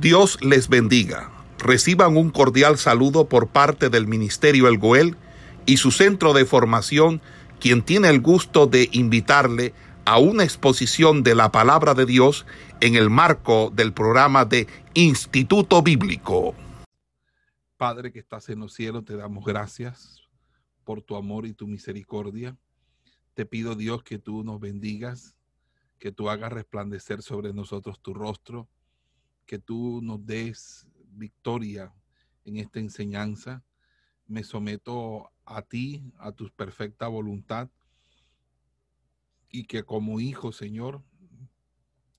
Dios les bendiga. Reciban un cordial saludo por parte del Ministerio El Goel y su centro de formación, quien tiene el gusto de invitarle a una exposición de la palabra de Dios en el marco del programa de Instituto Bíblico. Padre que estás en los cielos, te damos gracias por tu amor y tu misericordia. Te pido Dios que tú nos bendigas, que tú hagas resplandecer sobre nosotros tu rostro que tú nos des victoria en esta enseñanza. Me someto a ti, a tu perfecta voluntad, y que como hijo, Señor,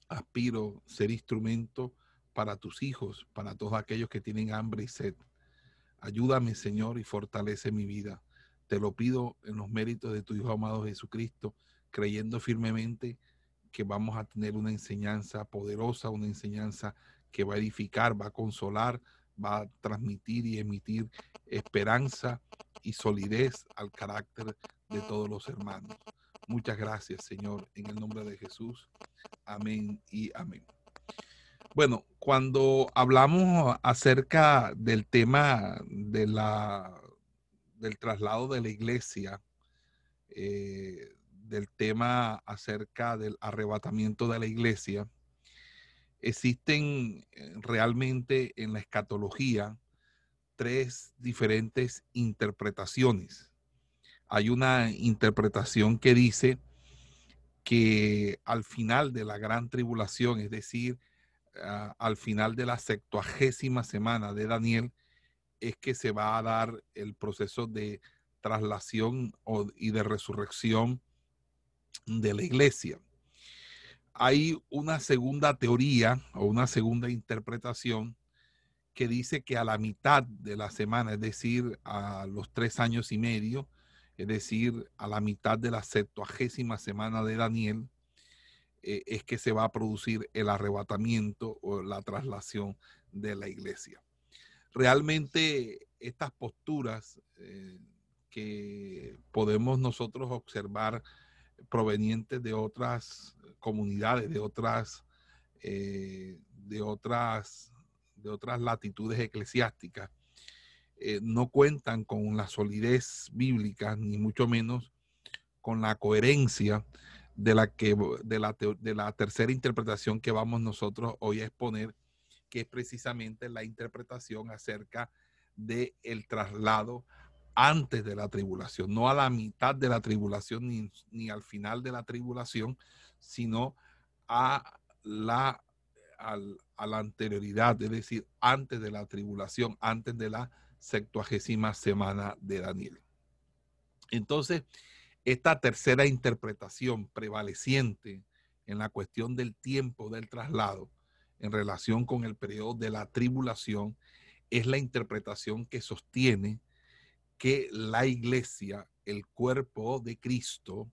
aspiro ser instrumento para tus hijos, para todos aquellos que tienen hambre y sed. Ayúdame, Señor, y fortalece mi vida. Te lo pido en los méritos de tu Hijo amado Jesucristo, creyendo firmemente que vamos a tener una enseñanza poderosa, una enseñanza que va a edificar, va a consolar, va a transmitir y emitir esperanza y solidez al carácter de todos los hermanos. Muchas gracias, Señor, en el nombre de Jesús. Amén y amén. Bueno, cuando hablamos acerca del tema de la, del traslado de la iglesia, eh, del tema acerca del arrebatamiento de la iglesia, existen eh, realmente en la escatología tres diferentes interpretaciones. Hay una interpretación que dice que al final de la gran tribulación, es decir, ah, al final de la septuagésima semana de Daniel, es que se va a dar el proceso de traslación y de resurrección de la iglesia hay una segunda teoría o una segunda interpretación que dice que a la mitad de la semana, es decir, a los tres años y medio, es decir, a la mitad de la septuagésima semana de Daniel, eh, es que se va a producir el arrebatamiento o la traslación de la iglesia. Realmente estas posturas eh, que podemos nosotros observar provenientes de otras comunidades, de otras, eh, de otras, de otras latitudes eclesiásticas, eh, no cuentan con la solidez bíblica, ni mucho menos con la coherencia de la, que, de la, de la tercera interpretación que vamos nosotros hoy a exponer, que es precisamente la interpretación acerca del el traslado antes de la tribulación, no a la mitad de la tribulación ni, ni al final de la tribulación, sino a la, la anterioridad, es decir, antes de la tribulación, antes de la septuagésima semana de Daniel. Entonces, esta tercera interpretación prevaleciente en la cuestión del tiempo del traslado en relación con el periodo de la tribulación es la interpretación que sostiene que la iglesia, el cuerpo de Cristo,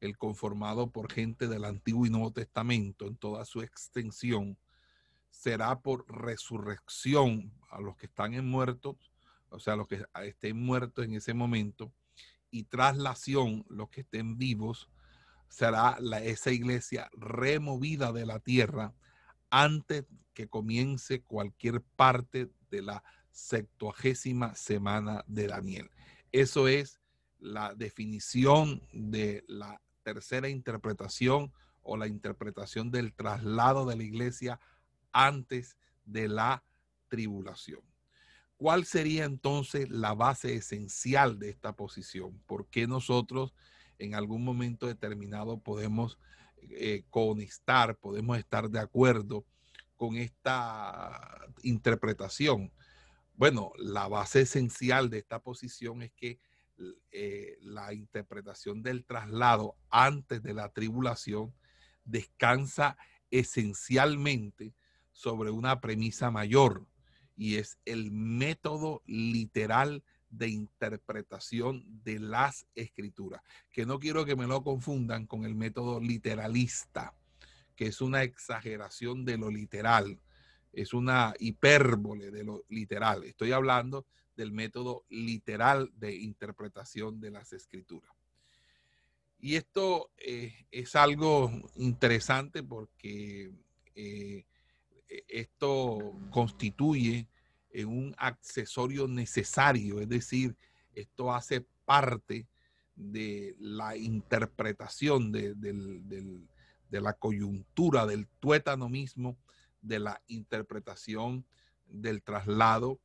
el conformado por gente del Antiguo y Nuevo Testamento en toda su extensión, será por resurrección a los que están en muertos, o sea, los que estén muertos en ese momento, y traslación, los que estén vivos, será la, esa iglesia removida de la tierra antes que comience cualquier parte de la septuagésima semana de Daniel. Eso es la definición de la tercera interpretación o la interpretación del traslado de la iglesia antes de la tribulación. ¿Cuál sería entonces la base esencial de esta posición? ¿Por qué nosotros en algún momento determinado podemos eh, conectar, podemos estar de acuerdo con esta interpretación? Bueno, la base esencial de esta posición es que eh, la interpretación del traslado antes de la tribulación descansa esencialmente sobre una premisa mayor y es el método literal de interpretación de las escrituras, que no quiero que me lo confundan con el método literalista, que es una exageración de lo literal, es una hipérbole de lo literal. Estoy hablando del método literal de interpretación de las escrituras. Y esto eh, es algo interesante porque eh, e, esto constituye un accesorio necesario, es decir, esto hace parte de la interpretación de, la coyuntura, del tuétano mismo, de la interpretación del traslado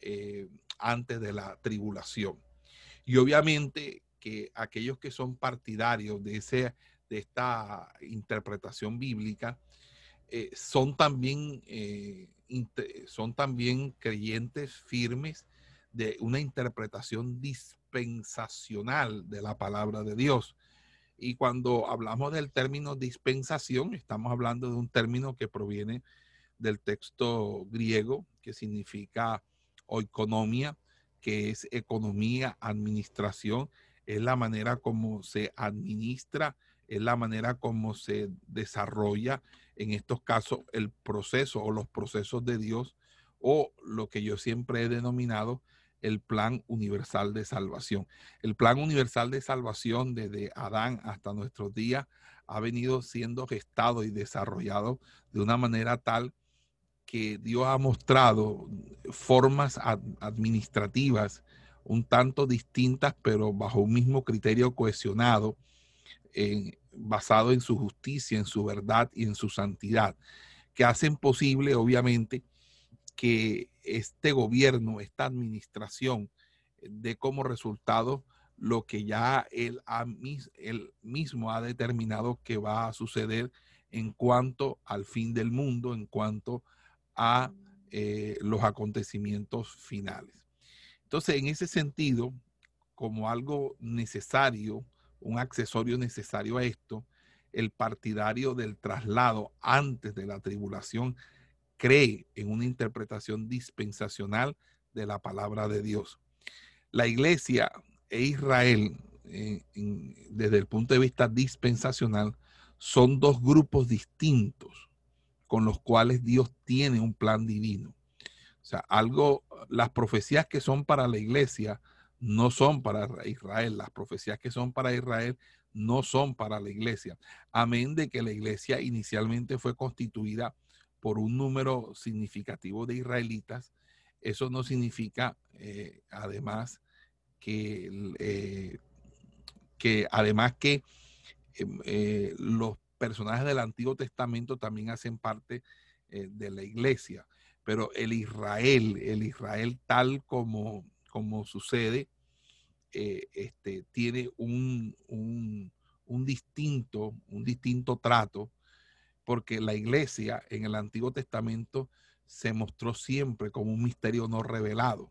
eh, antes de la tribulación. Y obviamente que aquellos que son partidarios de, ese, de esta interpretación bíblica eh, son, también, eh, son también creyentes firmes de una interpretación dispensacional de la palabra de Dios. Y cuando hablamos del término dispensación, estamos hablando de un término que proviene del texto griego que significa oikonomia, que es economía, administración, es la manera como se administra, es la manera como se desarrolla en estos casos el proceso o los procesos de Dios o lo que yo siempre he denominado el plan universal de salvación. El plan universal de salvación desde Adán hasta nuestros días ha venido siendo gestado y desarrollado de una manera tal que Dios ha mostrado formas administrativas un tanto distintas, pero bajo un mismo criterio cohesionado, basado en su justicia, en su verdad y en su santidad, que hacen posible, obviamente, que este gobierno, esta administración, dé como resultado lo que ya él, él mismo ha determinado que va a suceder en cuanto al fin del mundo, en cuanto a eh, los acontecimientos finales. Entonces, en ese sentido, como algo necesario, un accesorio necesario a esto, el partidario del traslado antes de la tribulación cree en una interpretación dispensacional de la palabra de Dios. La iglesia e Israel, eh, desde el punto de vista dispensacional, son dos grupos distintos con los cuales Dios tiene un plan divino. O sea, algo, las profecías que son para la iglesia no son para Israel, las profecías que son para Israel no son para la iglesia. Amén de que la iglesia inicialmente fue constituida por un número significativo de israelitas. Eso no significa, eh, además, que, eh, que además que em, eh, los personajes del Antiguo Testamento también hacen parte de la iglesia pero el Israel, el Israel tal como, como sucede, eh, este, tiene un, un, distinto, un distinto trato, porque la iglesia en el Antiguo Testamento se mostró siempre como un misterio no revelado.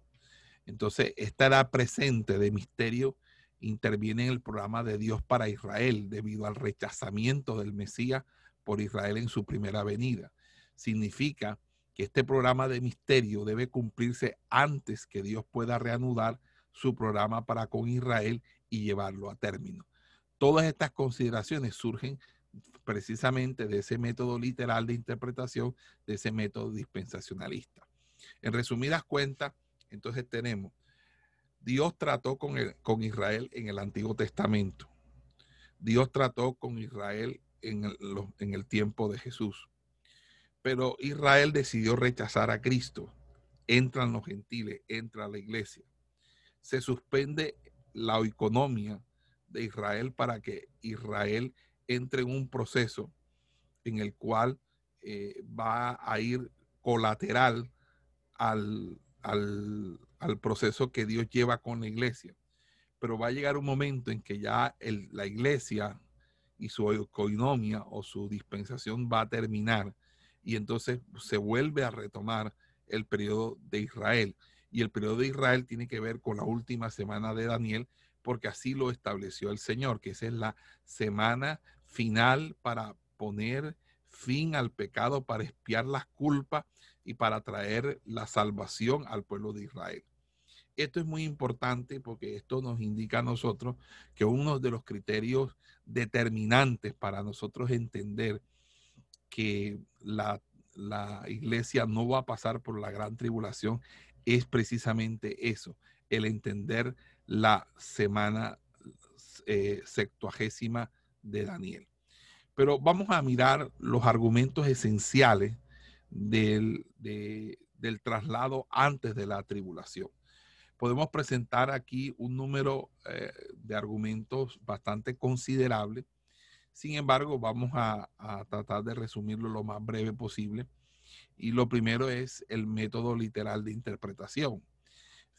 Entonces, esta edad presente de misterio interviene en el programa de Dios para Israel debido al rechazamiento del Mesías por Israel en su primera venida. Significa que este programa de misterio debe cumplirse antes que Dios pueda reanudar su programa para con Israel y llevarlo a término. Todas estas consideraciones surgen precisamente de ese método literal de interpretación, de ese método dispensacionalista. En resumidas cuentas, entonces tenemos, Dios trató con, con Israel en el Antiguo Testamento. Dios trató con Israel en en el tiempo de Jesús. Pero Israel decidió rechazar a Cristo. Entran los gentiles, entra la iglesia. Se suspende la economía de Israel para que Israel entre en un proceso en el cual eh, va a ir colateral al, al, proceso que Dios lleva con la iglesia. Pero va a llegar un momento en que ya la iglesia y su economía o su dispensación va a terminar y entonces se vuelve a retomar el periodo de Israel. Y el periodo de Israel tiene que ver con la última semana de Daniel, porque así lo estableció el Señor, que esa es la semana final para poner fin al pecado, para espiar las culpas y para traer la salvación al pueblo de Israel. Esto es muy importante porque esto nos indica a nosotros que uno de los criterios determinantes para nosotros entender que la, iglesia no va a pasar por la gran tribulación es precisamente eso, el entender la semana eh, de Daniel. Pero vamos a mirar los argumentos esenciales del, del traslado antes de la tribulación. Podemos presentar aquí un número eh, de argumentos bastante considerable. Sin embargo, vamos a, tratar de resumirlo lo más breve posible. Y lo primero es el método literal de interpretación.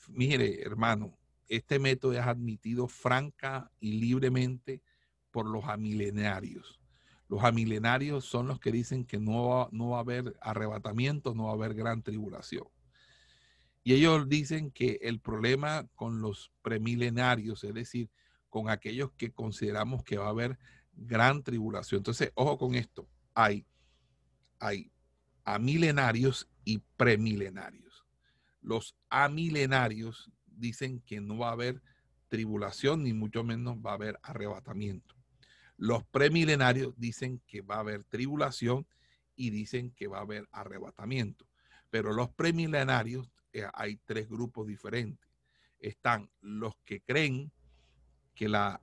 Mire, hermano, este método es admitido franca y libremente por los amilenarios. Los amilenarios son los que dicen que no no va a haber arrebatamiento, no va a haber gran tribulación. Y ellos dicen que el problema con los premilenarios, es decir, con aquellos que consideramos que va a haber gran tribulación. Entonces, ojo con esto, hay, hay amilenarios y premilenarios. Los amilenarios dicen que no va a haber tribulación, ni mucho menos va a haber arrebatamiento. Los premilenarios dicen que va a haber tribulación y dicen que va a haber arrebatamiento. Pero los premilenarios eh, hay tres grupos diferentes. Están los que creen que la,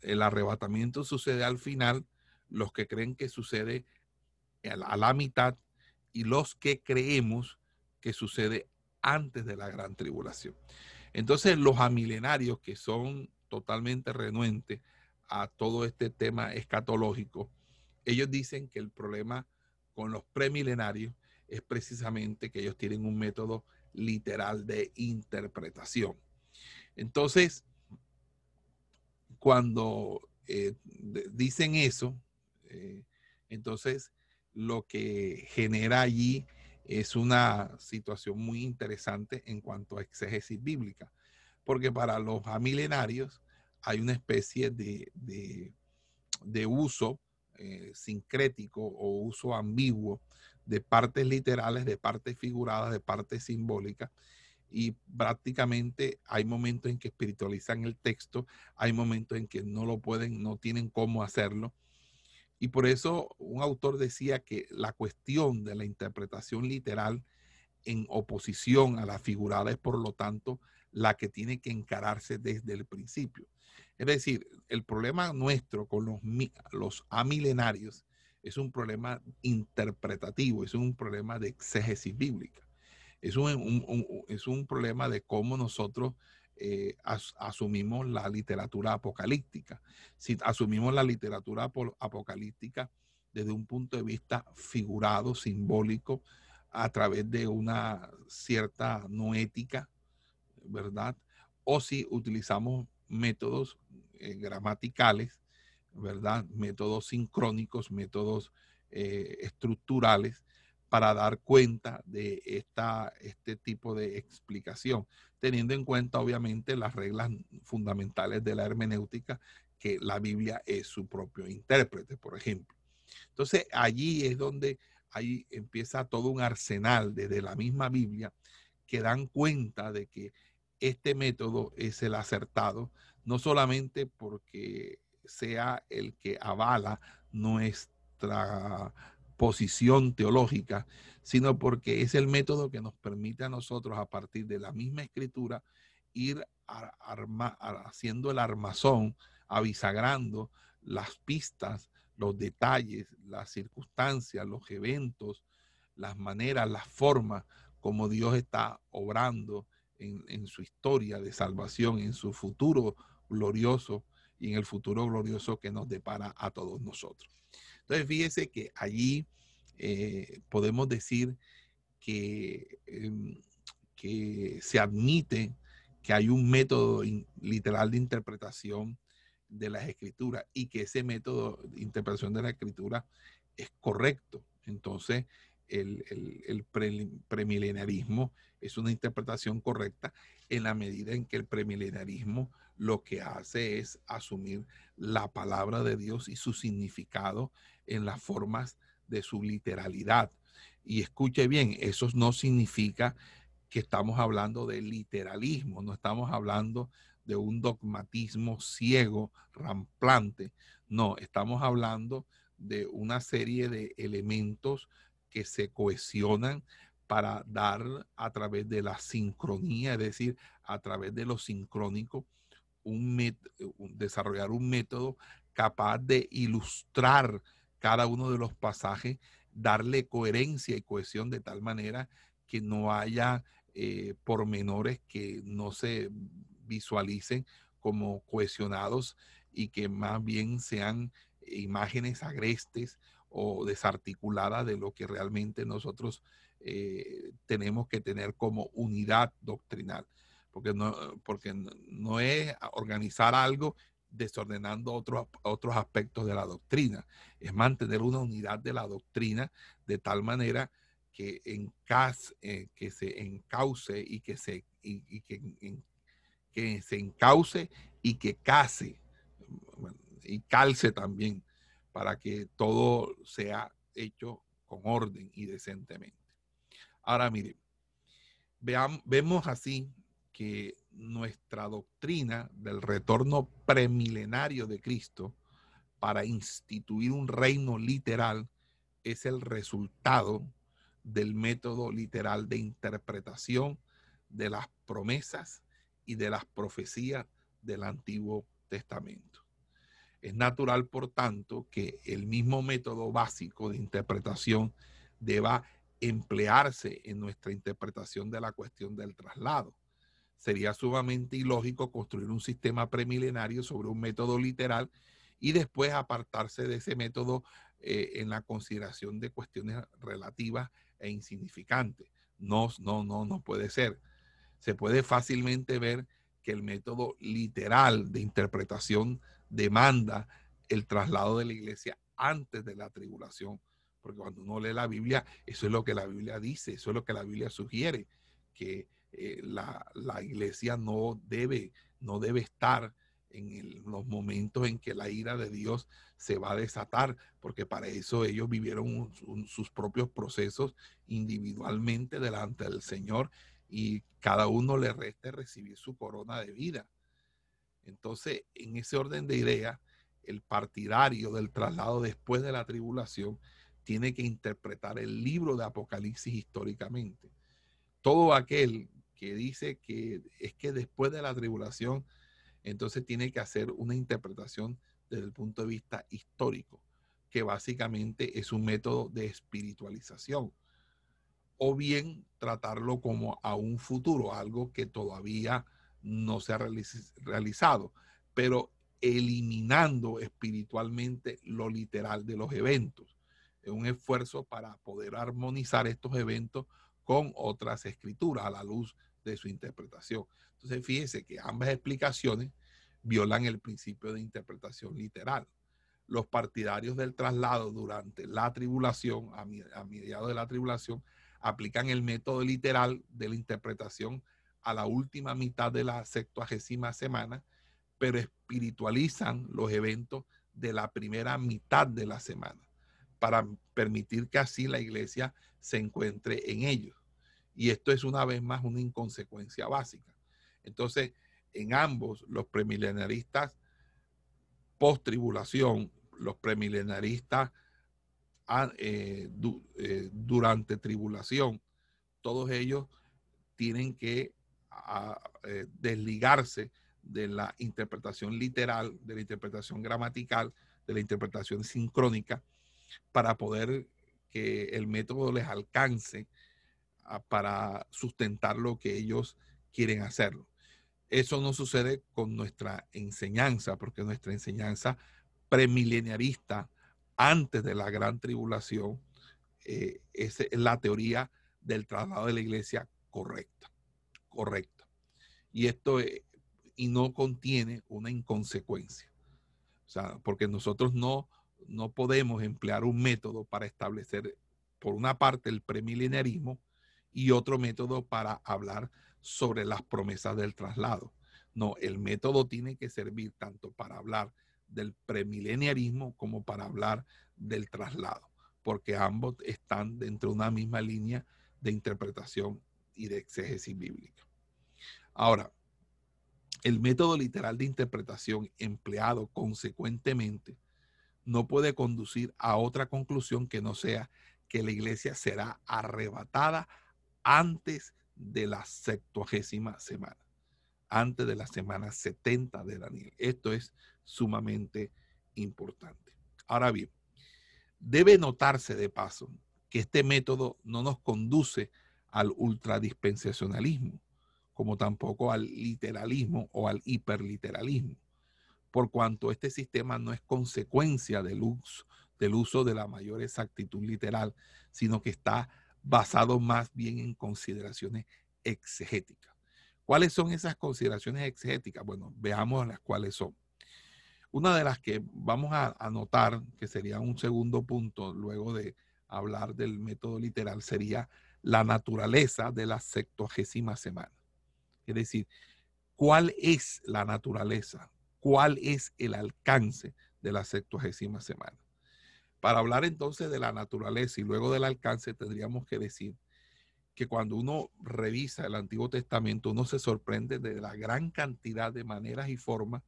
el arrebatamiento sucede al final, los que creen que sucede a la mitad y los que creemos que sucede antes de la gran tribulación. Entonces, los amilenarios que son totalmente renuentes a todo este tema escatológico, ellos dicen que el problema con los premilenarios es precisamente que ellos tienen un método literal de interpretación. Entonces, cuando eh, dicen eso, eh, entonces lo que genera allí es una situación muy interesante en cuanto a exégesis bíblica, porque para los amilenarios hay una especie de, de, uso eh, sincrético o uso ambiguo de partes literales, de partes figuradas, de partes simbólicas, y prácticamente hay momentos en que espiritualizan el texto, hay momentos en que no lo pueden, no tienen cómo hacerlo, y por eso un autor decía que la cuestión de la interpretación literal en oposición a la figurada es, por lo tanto, la que tiene que encararse desde el principio. Es decir, el problema nuestro con los, los amilenarios es un problema interpretativo, es un problema de exégesis bíblica. Es un, es un problema de cómo nosotros eh, asumimos la literatura apocalíptica. Si asumimos la literatura apocalíptica desde un punto de vista figurado, simbólico, a través de una cierta noética, ¿verdad? O si utilizamos métodos eh, gramaticales, ¿verdad? Métodos sincrónicos, métodos eh, estructurales para dar cuenta de esta, este tipo de explicación, teniendo en cuenta obviamente las reglas fundamentales de la hermenéutica, que la Biblia es su propio intérprete, por ejemplo. Entonces allí es donde ahí empieza todo un arsenal desde la misma Biblia que dan cuenta de que este método es el acertado, no solamente porque sea el que avala nuestra posición teológica, sino porque es el método que nos permite a nosotros, a partir de la misma escritura, ir haciendo el armazón, avisagrando las pistas, los detalles, las circunstancias, los eventos, las maneras, las formas como Dios está obrando en, en, su historia de salvación, en su futuro glorioso y en el futuro glorioso que nos depara a todos nosotros. Entonces, fíjese que allí eh, podemos decir que, em, que se admite que hay un método literal de interpretación de las escrituras y que ese método de interpretación de la escritura es correcto. Entonces, el, el, premilenarismo es una interpretación correcta en la medida en que el premilenarismo lo que hace es asumir la palabra de Dios y su significado en las formas de su literalidad. Y escuche bien, eso no significa que estamos hablando de literalismo, no estamos hablando de un dogmatismo ciego, ramplante, no, estamos hablando de una serie de elementos que se cohesionan para dar a través de la sincronía, es decir, a través de lo sincrónico, un, desarrollar un método capaz de ilustrar cada uno de los pasajes darle coherencia y cohesión de tal manera que no haya eh, pormenores que no se visualicen como cohesionados y que más bien sean imágenes agrestes o desarticuladas de lo que realmente nosotros eh, tenemos que tener como unidad doctrinal. Porque no, porque no es organizar algo desordenando otros, otros aspectos de la doctrina. Es mantener una unidad de la doctrina de tal manera que, eh, que se encauce y que se, y, que, que se encauce y que case y calce también para que todo sea hecho con orden y decentemente. Ahora mire, vemos así que nuestra doctrina del retorno premilenario de Cristo para instituir un reino literal es el resultado del método literal de interpretación de las promesas y de las profecías del Antiguo Testamento. Es natural, por tanto, que el mismo método básico de interpretación deba emplearse en nuestra interpretación de la cuestión del traslado. Sería sumamente ilógico construir un sistema premilenario sobre un método literal y después apartarse de ese método eh, en la consideración de cuestiones relativas e insignificantes. No, no, no, no puede ser. Se puede fácilmente ver que el método literal de interpretación demanda el traslado de la iglesia antes de la tribulación. Porque cuando uno lee la Biblia, eso es lo que la Biblia dice, eso es lo que la Biblia sugiere, que eh, la, iglesia no debe, no debe estar en los momentos en que la ira de Dios se va a desatar, porque para eso ellos vivieron sus propios procesos individualmente delante del Señor y cada uno le resta recibir su corona de vida. Entonces, en ese orden de ideas, el partidario del traslado después de la tribulación tiene que interpretar el libro de Apocalipsis históricamente. Todo aquel que dice que es que después de la tribulación, entonces tiene que hacer una interpretación desde el punto de vista histórico, que básicamente es un método de espiritualización, o bien tratarlo como a un futuro, algo que todavía no se ha realizado, pero eliminando espiritualmente lo literal de los eventos. Es un esfuerzo para poder armonizar estos eventos con otras escrituras a la luz de su interpretación. Entonces, fíjese que ambas explicaciones violan el principio de interpretación literal. Los partidarios del traslado durante la tribulación, a, mediados de la tribulación, aplican el método literal de la interpretación a la última mitad de la sextuagésima semana, pero espiritualizan los eventos de la primera mitad de la semana para permitir que así la iglesia se encuentre en ellos. Y esto es una vez más una inconsecuencia básica. Entonces, en ambos, los premilenaristas post tribulación, los premilenaristas ah, eh, eh, durante tribulación, todos ellos tienen que a, eh, desligarse de la interpretación literal, de la interpretación gramatical, de la interpretación sincrónica, para poder que el método les alcance para sustentar lo que ellos quieren hacerlo. Eso no sucede con nuestra enseñanza, porque nuestra enseñanza premileniarista antes de la gran tribulación eh, es la teoría del traslado de la iglesia correcta correcta. Y esto y no contiene una inconsecuencia. O sea, porque nosotros no, no podemos emplear un método para establecer, por una parte, el premilenarismo y otro método para hablar sobre las promesas del traslado. No, el método tiene que servir tanto para hablar del premileniarismo como para hablar del traslado, porque ambos están dentro de una misma línea de interpretación y de exégesis bíblica. Ahora, el método literal de interpretación empleado consecuentemente no puede conducir a otra conclusión que no sea que la iglesia será arrebatada antes de la septuagésima semana, antes de la semana 70 de Daniel. Esto es sumamente importante. Ahora bien, debe notarse de paso que este método no nos conduce al ultradispensacionalismo, como tampoco al literalismo o al hiperliteralismo, por cuanto este sistema no es consecuencia del uso, del uso de la mayor exactitud literal, sino que está basado más bien en consideraciones exegéticas. ¿Cuáles son esas consideraciones exegéticas? Bueno, veamos las cuáles son. Una de las que vamos a anotar, que sería un segundo punto luego de hablar del método literal, sería la naturaleza de la septuagésima semana. Es decir, ¿cuál es la naturaleza? ¿Cuál es el alcance de la septuagésima semana? Para hablar entonces de la naturaleza y luego del alcance, tendríamos que decir que cuando uno revisa el Antiguo Testamento, uno se sorprende de la gran cantidad de maneras y formas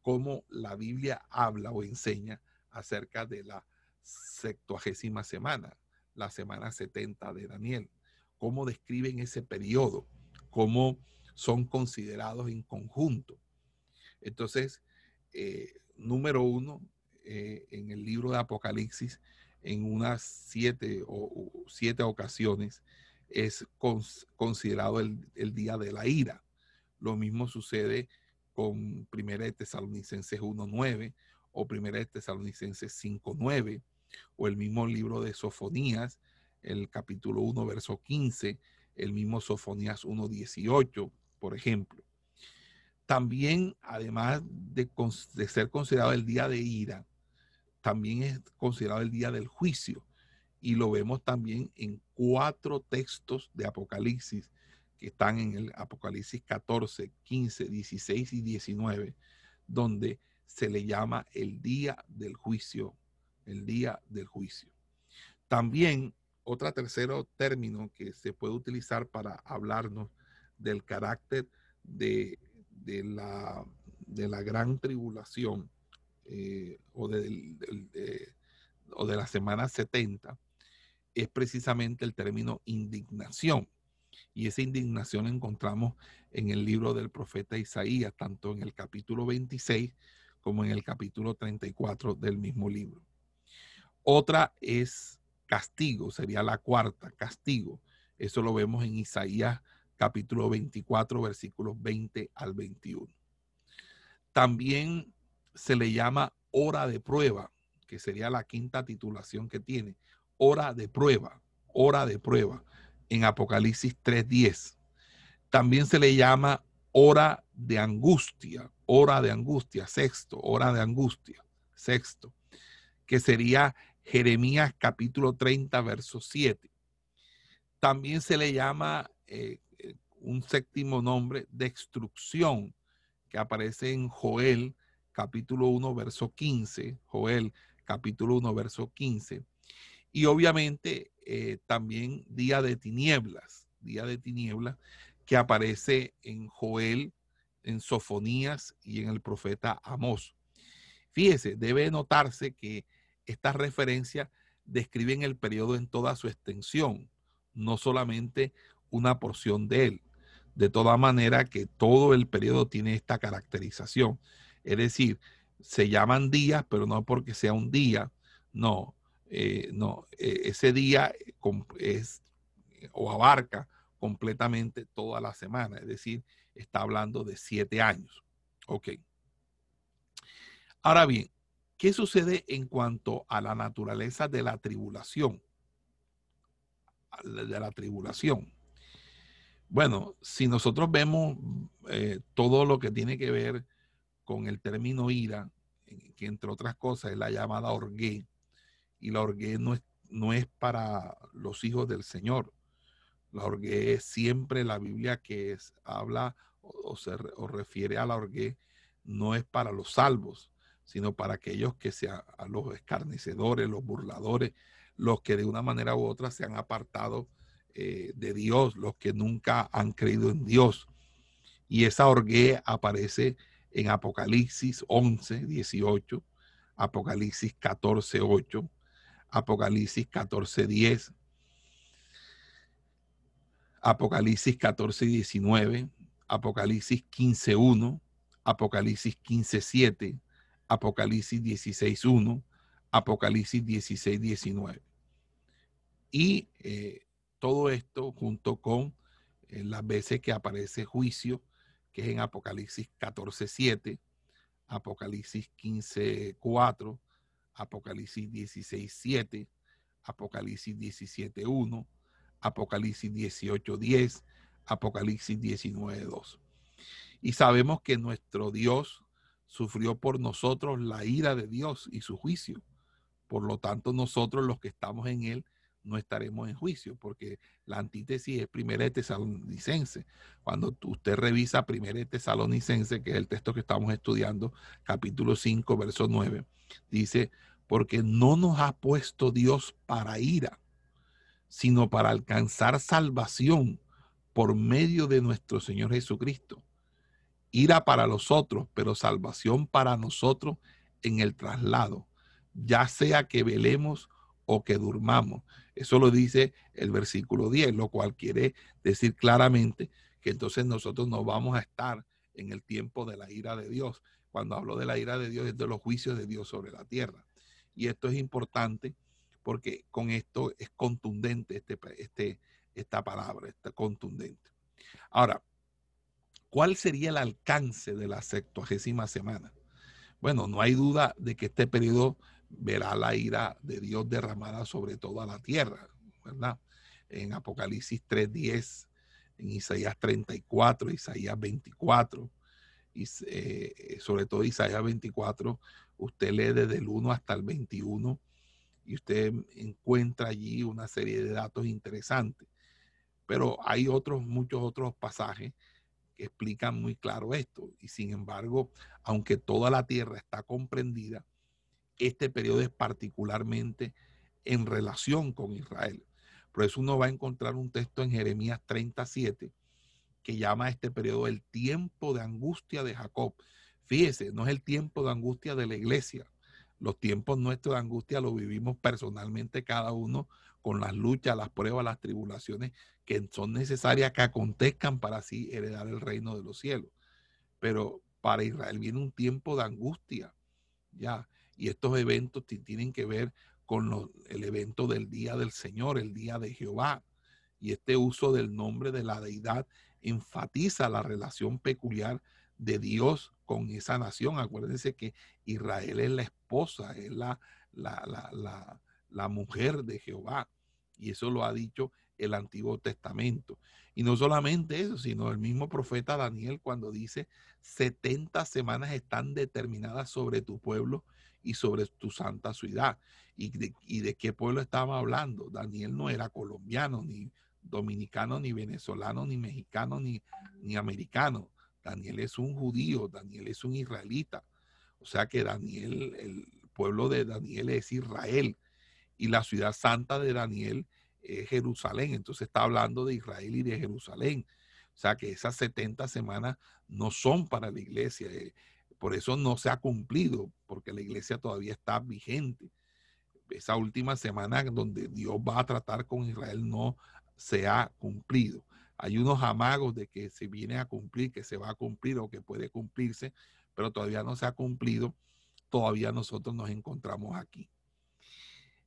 como la Biblia habla o enseña acerca de la septuagésima semana, la semana 70 de Daniel, cómo describen ese periodo, cómo son considerados en conjunto. Entonces, eh, número uno, eh, en el libro de Apocalipsis, en unas siete o siete ocasiones, es considerado el, el, día de la ira. Lo mismo sucede con Primera de Tesalonicenses 1.9 o Primera de Tesalonicenses 5.9 o el mismo libro de Sofonías, el capítulo 1, verso 15, el mismo Sofonías 1.18, por ejemplo. También, además de, de, ser considerado el día de ira, también es considerado el día del juicio. Y lo vemos también en cuatro textos de Apocalipsis que están en el Apocalipsis 14, 15, 16 y 19, donde se le llama el día del juicio, el día del juicio. También otro tercero término que se puede utilizar para hablarnos del carácter de, de, la, de la, gran tribulación eh, o, de, o de la semana 70 es precisamente el término indignación. Y esa indignación encontramos en el libro del profeta Isaías, tanto en el capítulo 26 como en el capítulo 34 del mismo libro. Otra es castigo, sería la cuarta, castigo. Eso lo vemos en Isaías capítulo 24, versículos 20 al 21. También se le llama hora de prueba, que sería la quinta titulación que tiene. Hora de prueba, hora de prueba en Apocalipsis 3.10. También se le llama hora de angustia, hora de angustia, sexto, hora de angustia, sexto, que sería Jeremías capítulo 30, verso 7. También se le llama eh, eh, un séptimo nombre, destrucción, que aparece en Joel capítulo 1, verso 15, Joel capítulo 1, verso 15. Y obviamente eh, también día de tinieblas, día de tinieblas, que aparece en Joel, en Sofonías y en el profeta Amós. Fíjese, debe notarse que estas referencias describen el periodo en toda su extensión, no solamente una porción de él. De toda manera que todo el periodo tiene esta caracterización. Es decir, se llaman días, pero no porque sea un día, no, eh, no, eh, ese día es o abarca completamente toda la semana, es decir, está hablando de siete años. Ok. Ahora bien, ¿qué sucede en cuanto a la naturaleza de la tribulación? De la tribulación. Bueno, si nosotros vemos eh, todo lo que tiene que ver con el término ira, que entre otras cosas es la llamada orgué, y la orgué no es, no es para los hijos del Señor. La orgué es siempre la Biblia que es, habla o, se refiere a la orgué, no es para los salvos, sino para aquellos que sean los escarnecedores, los burladores, los que de una manera u otra se han apartado eh, de Dios, los que nunca han creído en Dios. Y esa orgué aparece en Apocalipsis 11, 18, Apocalipsis 14, 8, Apocalipsis 14:10, Apocalipsis 14, 19, Apocalipsis 15.1, Apocalipsis 15.7, Apocalipsis 16.1, Apocalipsis 16, 19. Y eh, todo esto junto con eh, las veces que aparece juicio, que es en Apocalipsis 14, 7, Apocalipsis 15, 4, Apocalipsis 16, 7, Apocalipsis 17, 1, Apocalipsis 18, 10, Apocalipsis 19, 2. Y sabemos que nuestro Dios sufrió por nosotros la ira de Dios y su juicio. Por lo tanto, nosotros los que estamos en Él no estaremos en juicio, porque la antítesis es primera de tesalonicense. Cuando usted revisa primera de tesalonicense, que es el texto que estamos estudiando, capítulo 5, verso 9, dice, porque no nos ha puesto Dios para ira, sino para alcanzar salvación por medio de nuestro Señor Jesucristo. Ira para los otros, pero salvación para nosotros en el traslado, ya sea que velemos o que durmamos. Eso lo dice el versículo 10, lo cual quiere decir claramente que entonces nosotros no vamos a estar en el tiempo de la ira de Dios. Cuando hablo de la ira de Dios es de los juicios de Dios sobre la tierra. Y esto es importante porque con esto es contundente este, este, esta palabra, está contundente. Ahora, ¿cuál sería el alcance de la septuagésima semana? Bueno, no hay duda de que este periodo verá la ira de Dios derramada sobre toda la tierra, ¿verdad? En Apocalipsis 3.10, en Isaías 34, Isaías 24, y eh, sobre todo Isaías 24, usted lee desde el 1 hasta el 21 y usted encuentra allí una serie de datos interesantes. Pero hay otros, muchos otros pasajes que explican muy claro esto. Y sin embargo, aunque toda la tierra está comprendida, este periodo es particularmente en relación con Israel. Por eso uno va a encontrar un texto en Jeremías 37 que llama a este periodo el tiempo de angustia de Jacob. Fíjese, no es el tiempo de angustia de la iglesia. Los tiempos nuestros de angustia los vivimos personalmente cada uno con las luchas, las pruebas, las tribulaciones que son necesarias que acontezcan para así heredar el reino de los cielos. Pero para Israel viene un tiempo de angustia, ya. Y estos eventos tienen que ver con el evento del día del Señor, el día de Jehová. Y este uso del nombre de la deidad enfatiza la relación peculiar de Dios con esa nación. Acuérdense que Israel es la esposa, es la, la, la mujer de Jehová. Y eso lo ha dicho el Antiguo Testamento. Y no solamente eso, sino el mismo profeta Daniel cuando dice, 70 semanas están determinadas sobre tu pueblo y sobre tu santa ciudad. ¿Y de, qué pueblo estaba hablando? Daniel no era colombiano, ni dominicano, ni venezolano, ni mexicano, ni, ni americano. Daniel es un judío, Daniel es un israelita. O sea que Daniel, el pueblo de Daniel es Israel y la ciudad santa de Daniel es Jerusalén. Entonces está hablando de Israel y de Jerusalén. O sea que esas 70 semanas no son para la iglesia. Por eso no se ha cumplido, porque la iglesia todavía está vigente. Esa última semana donde Dios va a tratar con Israel no se ha cumplido. Hay unos amagos de que se viene a cumplir, que se va a cumplir o que puede cumplirse, pero todavía no se ha cumplido. Todavía nosotros nos encontramos aquí.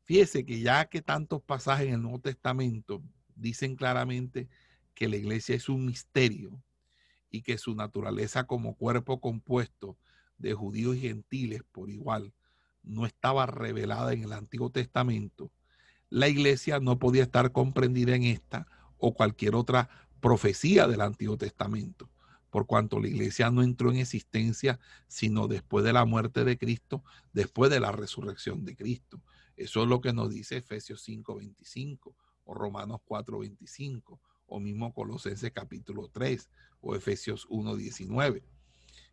Fíjese que ya que tantos pasajes en el Nuevo Testamento dicen claramente que la iglesia es un misterio, y que su naturaleza como cuerpo compuesto de judíos y gentiles por igual no estaba revelada en el Antiguo Testamento, la iglesia no podía estar comprendida en esta o cualquier otra profecía del Antiguo Testamento, por cuanto la iglesia no entró en existencia sino después de la muerte de Cristo, después de la resurrección de Cristo. Eso es lo que nos dice Efesios 5:25 o Romanos 4:25 o mismo Colosenses capítulo 3 o Efesios 1.19.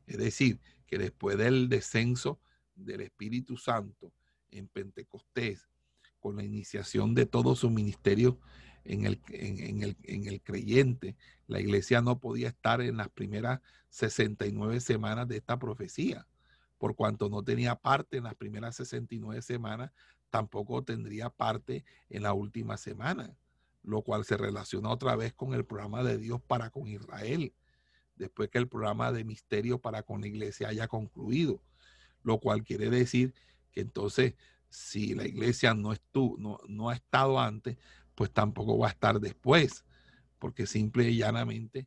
Es decir, que después del descenso del Espíritu Santo en Pentecostés, con la iniciación de todo su ministerio en el, en, el, en el creyente, la iglesia no podía estar en las primeras 69 semanas de esta profecía. Por cuanto no tenía parte en las primeras 69 semanas, tampoco tendría parte en la última semana lo cual se relaciona otra vez con el programa de Dios para con Israel, después que el programa de misterio para con la iglesia haya concluido, lo cual quiere decir que entonces si la iglesia no, estuvo, no, no ha estado antes, pues tampoco va a estar después, porque simple y llanamente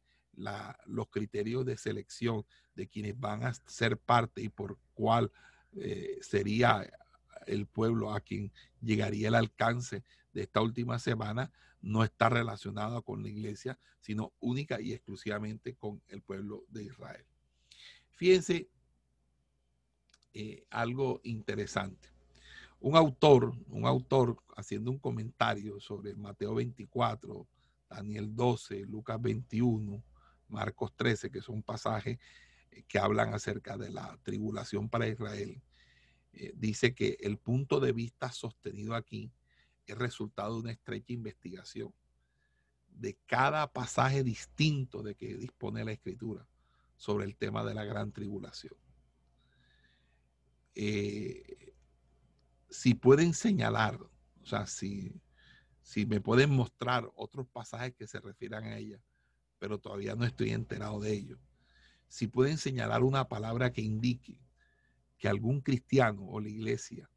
los criterios de selección de quienes van a ser parte y por cuál eh, sería el pueblo a quien llegaría el alcance de esta última semana no está relacionado con la iglesia, sino única y exclusivamente con el pueblo de Israel. Fíjense eh, algo interesante. Un autor, un autor haciendo un comentario sobre Mateo 24, Daniel 12, Lucas 21, Marcos 13, que son pasajes eh, que hablan acerca de la tribulación para Israel, eh, dice que el punto de vista sostenido aquí es resultado de una estrecha investigación de cada pasaje distinto de que dispone la escritura sobre el tema de la gran tribulación. Eh, si pueden señalar, o sea, si, si me pueden mostrar otros pasajes que se refieran a ella, pero todavía no estoy enterado de ello. Si pueden señalar una palabra que indique que algún cristiano o la iglesia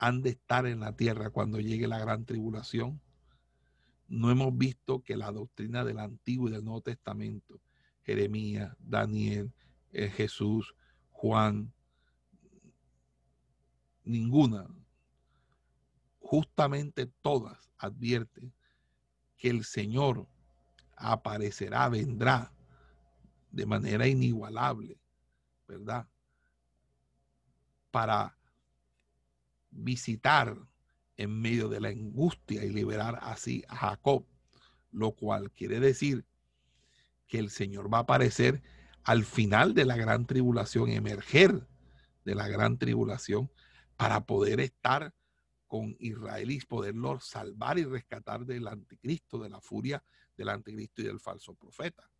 han de estar en la tierra cuando llegue la gran tribulación, no hemos visto que la doctrina del Antiguo y del Nuevo Testamento, Jeremías, Daniel, eh, Jesús, Juan, ninguna, justamente todas advierten que el Señor aparecerá, vendrá de manera inigualable, ¿verdad? Para visitar en medio de la angustia y liberar así a Jacob, lo cual quiere decir que el Señor va a aparecer al final de la gran tribulación, emerger de la gran tribulación para poder estar con Israel y poderlo salvar y rescatar del anticristo, de la furia del anticristo y del falso profeta.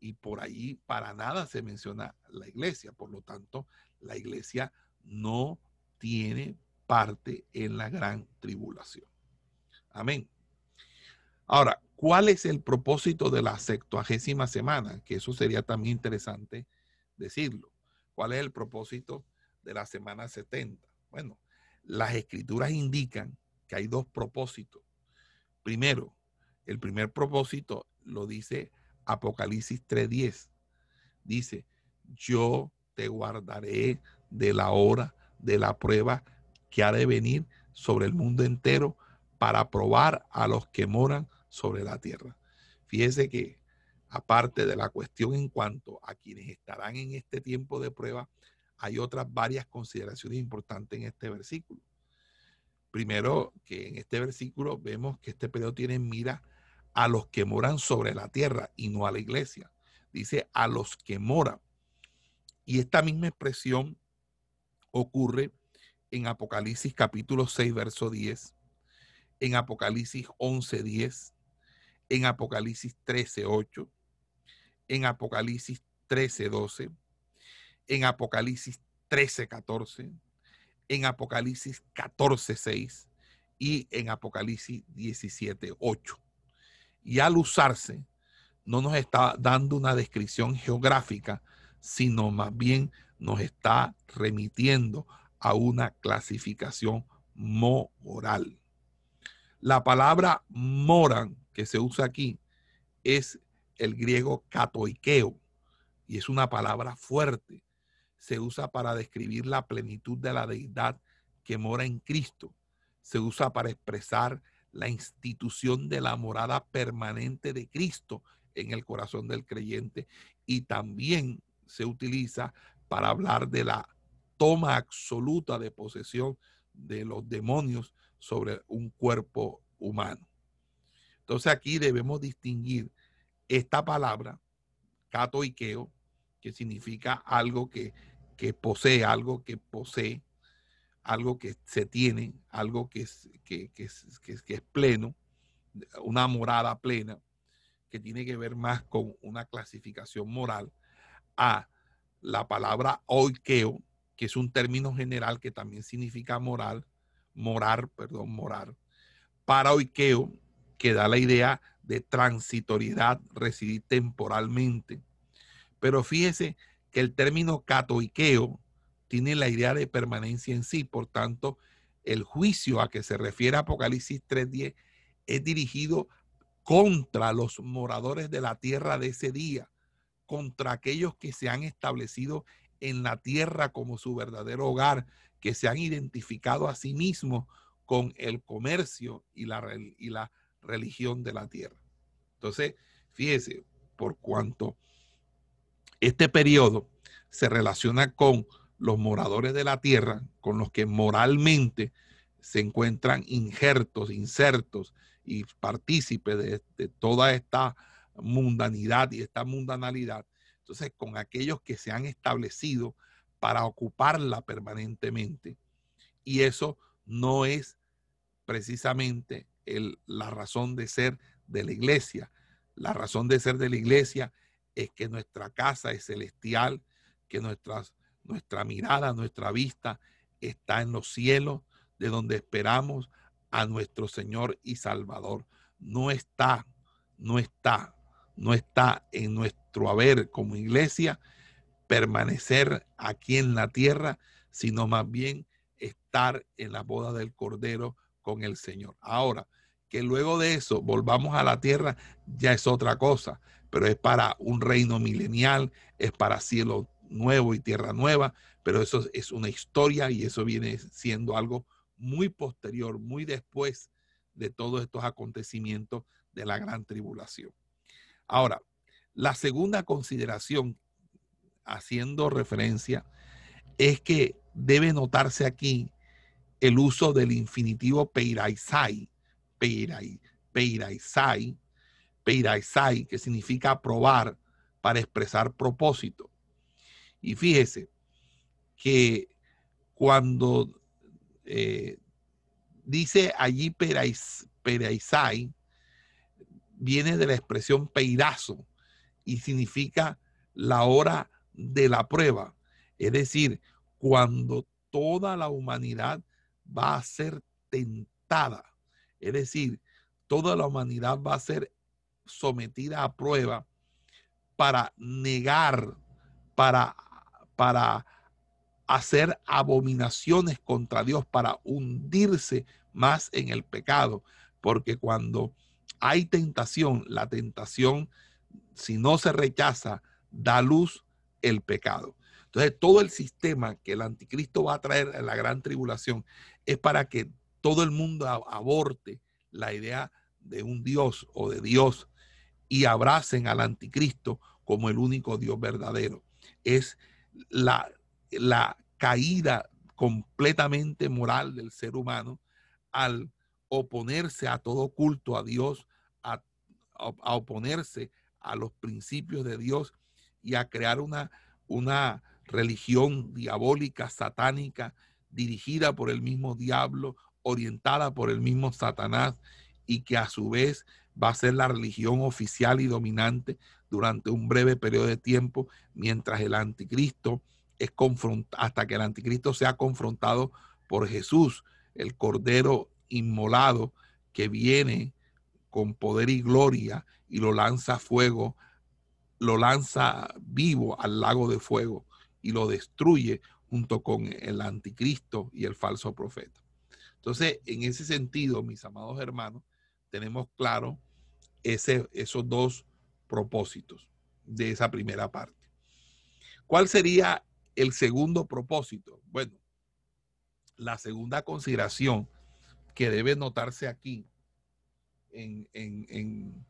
Y por ahí para nada se menciona la iglesia. Por lo tanto, la iglesia no tiene parte en la gran tribulación. Amén. Ahora, ¿cuál es el propósito de la septuagésima semana? Que eso sería también interesante decirlo. ¿Cuál es el propósito de la semana 70? Bueno, las escrituras indican que hay dos propósitos. Primero, el primer propósito lo dice Apocalipsis 3:10. Dice, yo te guardaré de la hora de la prueba que ha de venir sobre el mundo entero para probar a los que moran sobre la tierra. Fíjese que aparte de la cuestión en cuanto a quienes estarán en este tiempo de prueba, hay otras varias consideraciones importantes en este versículo. Primero, que en este versículo vemos que este periodo tiene en mira a los que moran sobre la tierra y no a la iglesia. Dice a los que moran. Y esta misma expresión ocurre en Apocalipsis capítulo 6, verso 10, en Apocalipsis 11, 10, en Apocalipsis 13, 8, en Apocalipsis 13, 12, en Apocalipsis 13, 14, en Apocalipsis 14, 6 y en Apocalipsis 17, 8 y al usarse no nos está dando una descripción geográfica, sino más bien nos está remitiendo a una clasificación moral. La palabra moran que se usa aquí es el griego katoikeo y es una palabra fuerte. Se usa para describir la plenitud de la deidad que mora en Cristo. Se usa para expresar la institución de la morada permanente de Cristo en el corazón del creyente y también se utiliza para hablar de la toma absoluta de posesión de los demonios sobre un cuerpo humano. Entonces aquí debemos distinguir esta palabra, keo que significa algo que, que posee, algo que posee, algo que se tiene, algo que que, es, es, pleno, una morada plena, que tiene que ver más con una clasificación moral, a la palabra oikeo, que es un término general que también significa moral, morar, perdón, morar, para oikeo, que da la idea de transitoriedad, residir temporalmente. Pero fíjese que el término catoiqueo tiene la idea de permanencia en sí. Por tanto, el juicio a que se refiere Apocalipsis 3.10 es dirigido contra los moradores de la tierra de ese día, contra aquellos que se han establecido en la tierra como su verdadero hogar, que se han identificado a sí mismos con el comercio y la, y la religión de la tierra. Entonces, fíjese, por cuanto este periodo se relaciona con los moradores de la tierra, con los que moralmente se encuentran injertos, insertos y partícipes de, de toda esta mundanidad y esta mundanalidad. Entonces, con aquellos que se han establecido para ocuparla permanentemente. Y eso no es precisamente la razón de ser de la iglesia. La razón de ser de la iglesia es que nuestra casa es celestial, que nuestra mirada, nuestra vista está en los cielos, de donde esperamos a nuestro Señor y Salvador. No está, no está, no está en nuestro haber como iglesia permanecer aquí en la tierra, sino más bien estar en la boda del Cordero con el Señor. Ahora, que luego de eso volvamos a la tierra, ya es otra cosa, pero es para un reino milenial, es para cielo nuevo y tierra nueva, pero eso es una historia y eso viene siendo algo muy posterior, muy después de todos estos acontecimientos de la gran tribulación. Ahora, la segunda consideración, haciendo referencia, es que debe notarse aquí el uso del infinitivo peiraisai, peiraisai, peiraisai, que significa aprobar para expresar propósito. Y fíjese que cuando eh, dice allí peiraisai, viene de la expresión peirazo y significa la hora de la prueba. Es decir, cuando toda la humanidad va a ser tentada. Es decir, toda la humanidad va a ser sometida a prueba para negar, para, para hacer abominaciones contra Dios, para hundirse más en el pecado. Porque cuando hay tentación, la tentación, si no se rechaza, da luz el pecado. Entonces, todo el sistema que el anticristo va a traer en la gran tribulación es para que todo el mundo aborte la idea de un Dios o de Dios y abracen al anticristo como el único Dios verdadero. Es la, la caída completamente moral del ser humano al oponerse a todo culto a Dios, a, oponerse a los principios de Dios y a crear una, una religión diabólica, satánica, dirigida por el mismo diablo, orientada por el mismo Satanás y que a su vez va a ser la religión oficial y dominante durante un breve periodo de tiempo, mientras el anticristo es confrontado, hasta que el anticristo sea confrontado por Jesús, el Cordero inmolado que viene con poder y gloria y lo lanza fuego, lo lanza vivo al lago de fuego y lo destruye junto con el anticristo y el falso profeta. Entonces, en ese sentido, mis amados hermanos, tenemos claro ese, esos dos propósitos de esa primera parte. ¿Cuál sería el segundo propósito? Bueno, la segunda consideración que debe notarse aquí en, en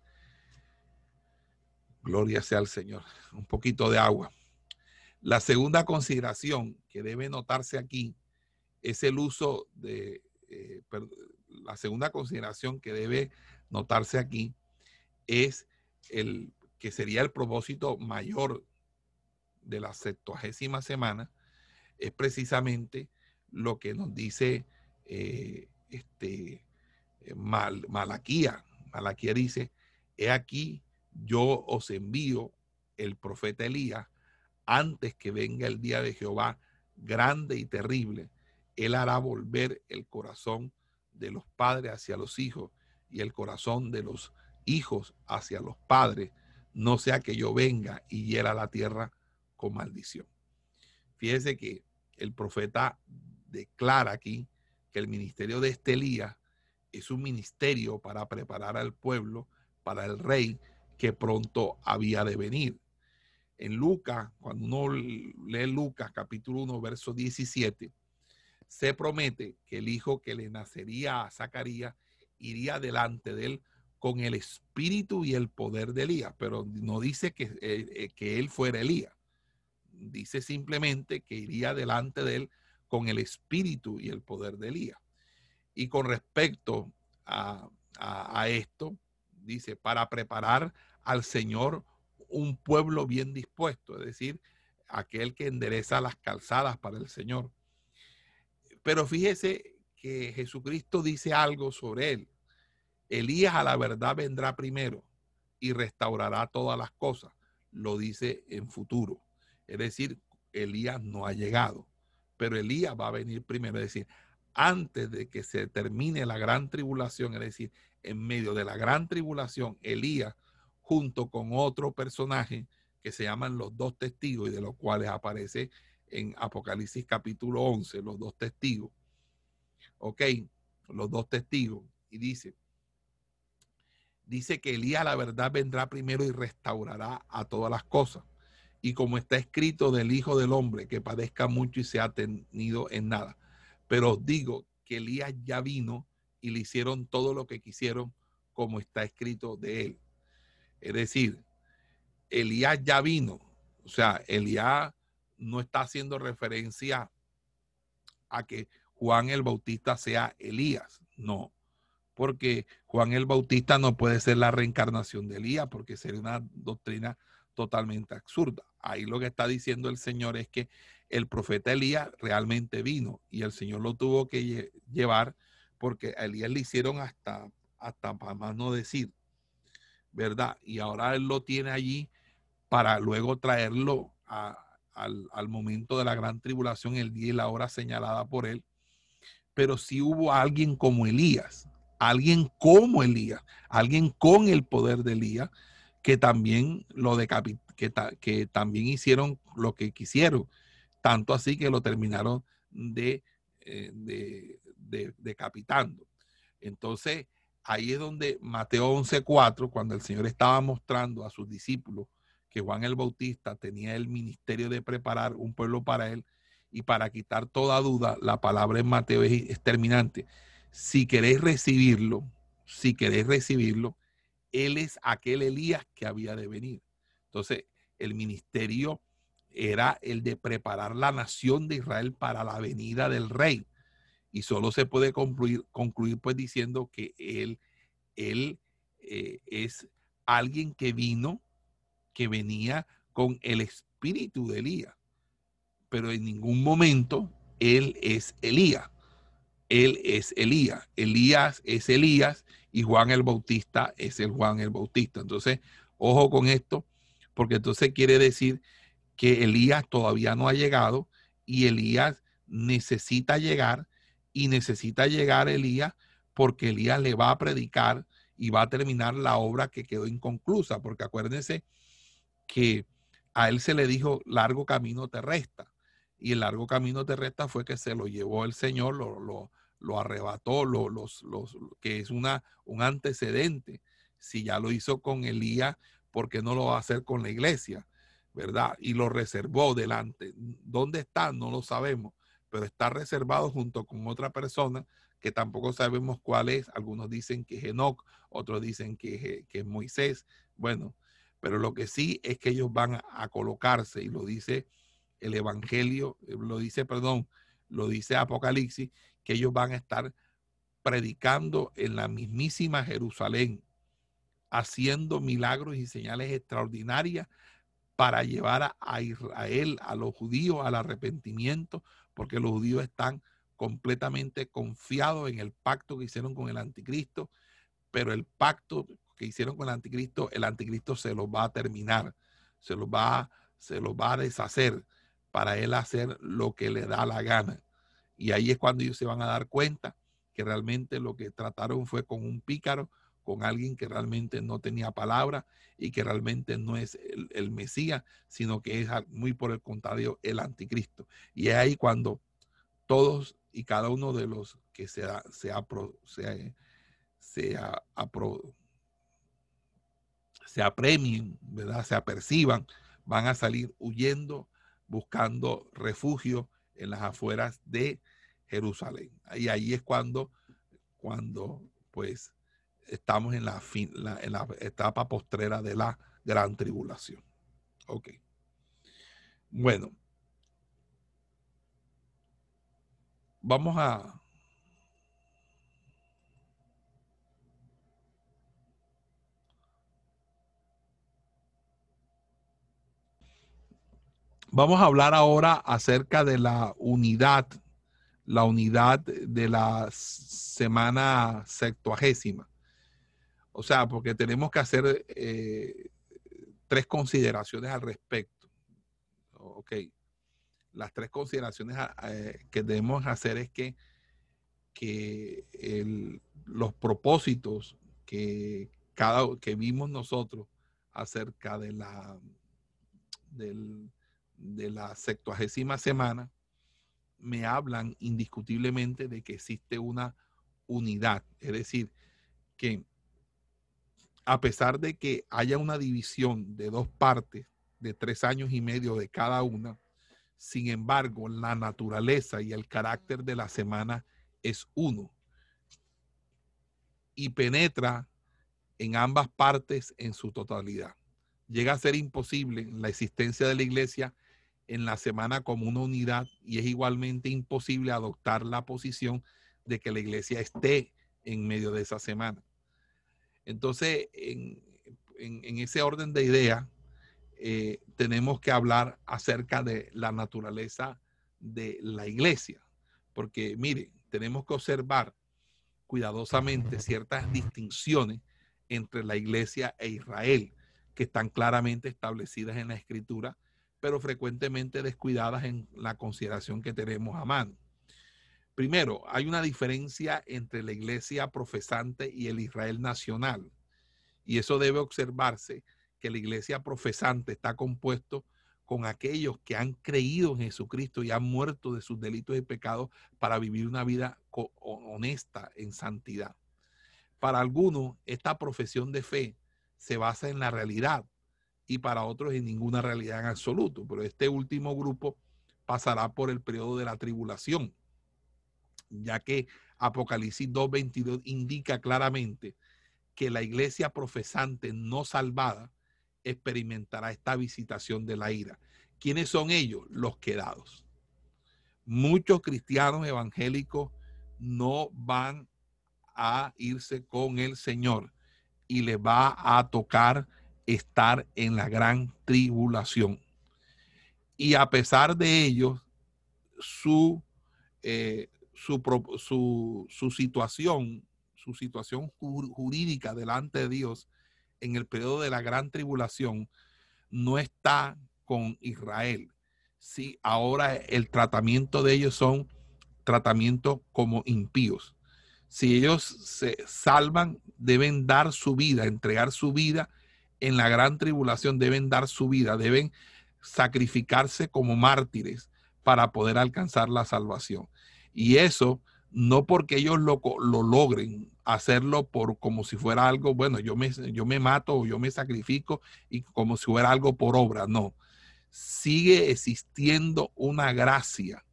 gloria sea al Señor, un poquito de agua. La segunda consideración que debe notarse aquí es el uso de, eh, la segunda consideración que debe notarse aquí es el que sería el propósito mayor de la septuagésima semana, es precisamente lo que nos dice eh, este, Mal, Malaquía. Malaquía dice, he aquí, yo os envío el profeta Elías antes que venga el día de Jehová grande y terrible, Él hará volver el corazón de los padres hacia los hijos y el corazón de los hijos hacia los padres, no sea que yo venga y hiera la tierra con maldición. Fíjese que el profeta declara aquí que el ministerio de Estelía es un ministerio para preparar al pueblo para el rey que pronto había de venir. En Lucas, cuando uno lee Lucas capítulo 1, verso 17, se promete que el hijo que le nacería a Zacarías iría delante de él con el espíritu y el poder de Elías, pero no dice que, eh, eh, que él fuera Elías. Dice simplemente que iría delante de él con el espíritu y el poder de Elías. Y con respecto a, esto, dice, para preparar al Señor un pueblo bien dispuesto, es decir, aquel que endereza las calzadas para el Señor. Pero fíjese que Jesucristo dice algo sobre él. Elías a la verdad vendrá primero y restaurará todas las cosas. Lo dice en futuro. Es decir, Elías no ha llegado, pero Elías va a venir primero. Es decir, antes de que se termine la gran tribulación, es decir, en medio de la gran tribulación, Elías, junto con otro personaje que se llaman los dos testigos y de los cuales aparece en Apocalipsis capítulo 11, los dos testigos. Ok, los dos testigos. Y dice, dice que Elías la verdad vendrá primero y restaurará a todas las cosas. Y como está escrito del Hijo del Hombre, que padezca mucho y se ha tenido en nada. Pero os digo que Elías ya vino y le hicieron todo lo que quisieron, como está escrito de él. Es decir, Elías ya vino. O sea, Elías no está haciendo referencia a que Juan el Bautista sea Elías. No porque Juan el Bautista no puede ser la reencarnación de Elías, porque sería una doctrina totalmente absurda. Ahí lo que está diciendo el Señor es que el profeta Elías realmente vino y el Señor lo tuvo que llevar porque a Elías le hicieron hasta, hasta para más no decir, ¿verdad? Y ahora él lo tiene allí para luego traerlo al, al momento de la gran tribulación, el día y la hora señalada por él. Pero si hubo alguien como Elías, alguien como Elías, alguien con el poder de Elías, que también lo que, que, también hicieron lo que quisieron, tanto así que lo terminaron de, eh, de, decapitando. Entonces, ahí es donde Mateo 11:4, cuando el Señor estaba mostrando a sus discípulos que Juan el Bautista tenía el ministerio de preparar un pueblo para él, y para quitar toda duda, la palabra en Mateo es terminante si queréis recibirlo, si queréis recibirlo, él es aquel Elías que había de venir. Entonces, el ministerio era el de preparar la nación de Israel para la venida del rey. Y solo se puede concluir, concluir pues diciendo que él, él eh, es alguien que vino, que venía con el espíritu de Elías. Pero en ningún momento él es Elías él es Elías. Elías es Elías y Juan el Bautista es el Juan el Bautista. Entonces, ojo con esto, porque entonces quiere decir que Elías todavía no ha llegado y Elías necesita llegar y necesita llegar Elías porque Elías le va a predicar y va a terminar la obra que quedó inconclusa, porque acuérdense que a él se le dijo largo camino te resta y el largo camino te resta fue que se lo llevó el Señor, lo, lo, lo arrebató, lo, los, los, que es una, un antecedente. Si ya lo hizo con Elías, ¿por qué no lo va a hacer con la iglesia? ¿Verdad? Y lo reservó delante. ¿Dónde está? No lo sabemos, pero está reservado junto con otra persona que tampoco sabemos cuál es. Algunos dicen que es Enoch, otros dicen que, que es Moisés. Bueno, pero lo que sí es que ellos van a colocarse, y lo dice el Evangelio, lo dice, perdón, lo dice Apocalipsis, que ellos van a estar predicando en la mismísima Jerusalén, haciendo milagros y señales extraordinarias para llevar a Israel, a los judíos, al arrepentimiento, porque los judíos están completamente confiados en el pacto que hicieron con el anticristo, pero el pacto que hicieron con el anticristo, el anticristo se los va a terminar, se los va, se va a deshacer para él hacer lo que le da la gana. Y ahí es cuando ellos se van a dar cuenta que realmente lo que trataron fue con un pícaro, con alguien que realmente no tenía palabra y que realmente no es el, Mesías, sino que es muy por el contrario el anticristo. Y es ahí cuando todos y cada uno de los que se, se, se, se apremien, ¿verdad? se aperciban, van a salir huyendo, buscando refugio en las afueras de Jerusalén. Y ahí es cuando, cuando pues estamos en la, en la etapa postrera de la gran tribulación. Ok. Bueno. Vamos a... Vamos a hablar ahora acerca de la unidad, la unidad de la semana septuagésima. O sea, porque tenemos que hacer eh, tres consideraciones al respecto. Ok. Las tres consideraciones ah, eh, que debemos hacer es que, que los propósitos que, cada, que vimos nosotros acerca de la, de la sextuagésima semana me hablan indiscutiblemente de que existe una unidad. Es decir, que a pesar de que haya una división de dos partes de tres años y medio de cada una, sin embargo, la naturaleza y el carácter de la semana es uno y penetra en ambas partes en su totalidad. Llega a ser imposible la existencia de la iglesia en la semana como una unidad y es igualmente imposible adoptar la posición de que la iglesia esté en medio de esa semana. Entonces, en, ese orden de ideas, eh, tenemos que hablar acerca de la naturaleza de la iglesia. Porque, mire, tenemos que observar cuidadosamente ciertas distinciones entre la iglesia e Israel, que están claramente establecidas en la escritura, pero frecuentemente descuidadas en la consideración que tenemos a mano. Primero, hay una diferencia entre la iglesia profesante y el Israel nacional. Y eso debe observarse que la iglesia profesante está compuesto con aquellos que han creído en Jesucristo y han muerto de sus delitos y pecados para vivir una vida honesta en santidad. Para algunos, esta profesión de fe se basa en la realidad y para otros en ninguna realidad en absoluto. Pero este último grupo pasará por el periodo de la tribulación ya que Apocalipsis 2.22 indica claramente que la iglesia profesante no salvada experimentará esta visitación de la ira. ¿Quiénes son ellos? Los quedados. Muchos cristianos evangélicos no van a irse con el Señor y les va a tocar estar en la gran tribulación. Y a pesar de ello, su, eh, su, su, situación, su situación jurídica delante de Dios en el periodo de la gran tribulación no está con Israel. Sí, ahora el tratamiento de ellos son tratamientos como impíos. Si ellos se salvan, deben dar su vida, entregar su vida en la gran tribulación, deben dar su vida, deben sacrificarse como mártires para poder alcanzar la salvación. Y eso no porque ellos lo, lo, logren hacerlo por como si fuera algo, bueno, yo me, yo me mato o yo me sacrifico y como si fuera algo por obra, no. Sigue existiendo una gracia.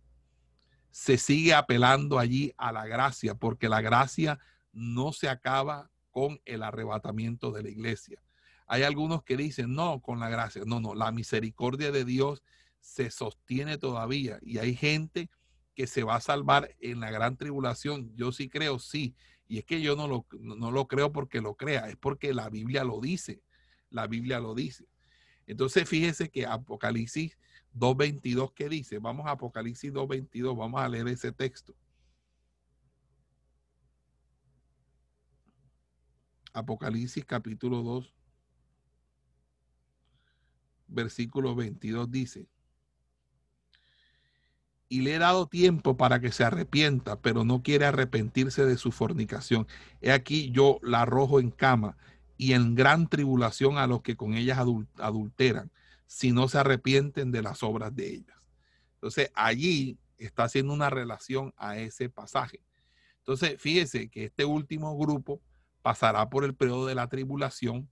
Se sigue apelando allí a la gracia porque la gracia no se acaba con el arrebatamiento de la iglesia. Hay algunos que dicen, no, con la gracia. No, no, la misericordia de Dios se sostiene todavía y hay gente que se va a salvar en la gran tribulación. Yo sí creo, sí. Y es que yo no lo, no lo creo porque lo crea, es porque la Biblia lo dice. La Biblia lo dice. Entonces fíjese que Apocalipsis 2.22, ¿qué dice? Vamos a Apocalipsis 2.22, vamos a leer ese texto. Apocalipsis capítulo 2, versículo 22 dice, y le he dado tiempo para que se arrepienta, pero no quiere arrepentirse de su fornicación. He aquí yo la arrojo en cama y en gran tribulación a los que con ellas adulteran, si no se arrepienten de las obras de ellas. Entonces, allí está haciendo una relación a ese pasaje. Entonces, fíjese que este último grupo pasará por el periodo de la tribulación,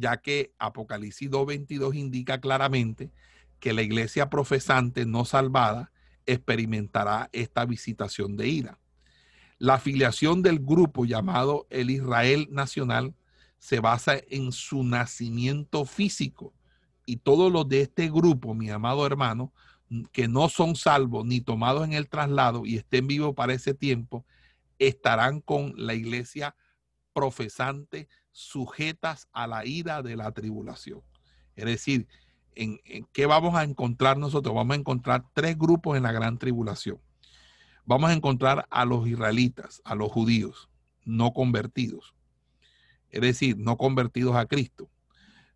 ya que Apocalipsis 2.22 indica claramente que la iglesia profesante no salvada experimentará esta visitación de ira. La afiliación del grupo llamado el Israel Nacional se basa en su nacimiento físico y todos los de este grupo, mi amado hermano, que no son salvos ni tomados en el traslado y estén vivos para ese tiempo, estarán con la iglesia profesante sujetas a la ira de la tribulación. Es decir, ¿en, qué vamos a encontrar nosotros? Vamos a encontrar tres grupos en la gran tribulación. Vamos a encontrar a los israelitas, a los judíos no convertidos, es decir, no convertidos a Cristo.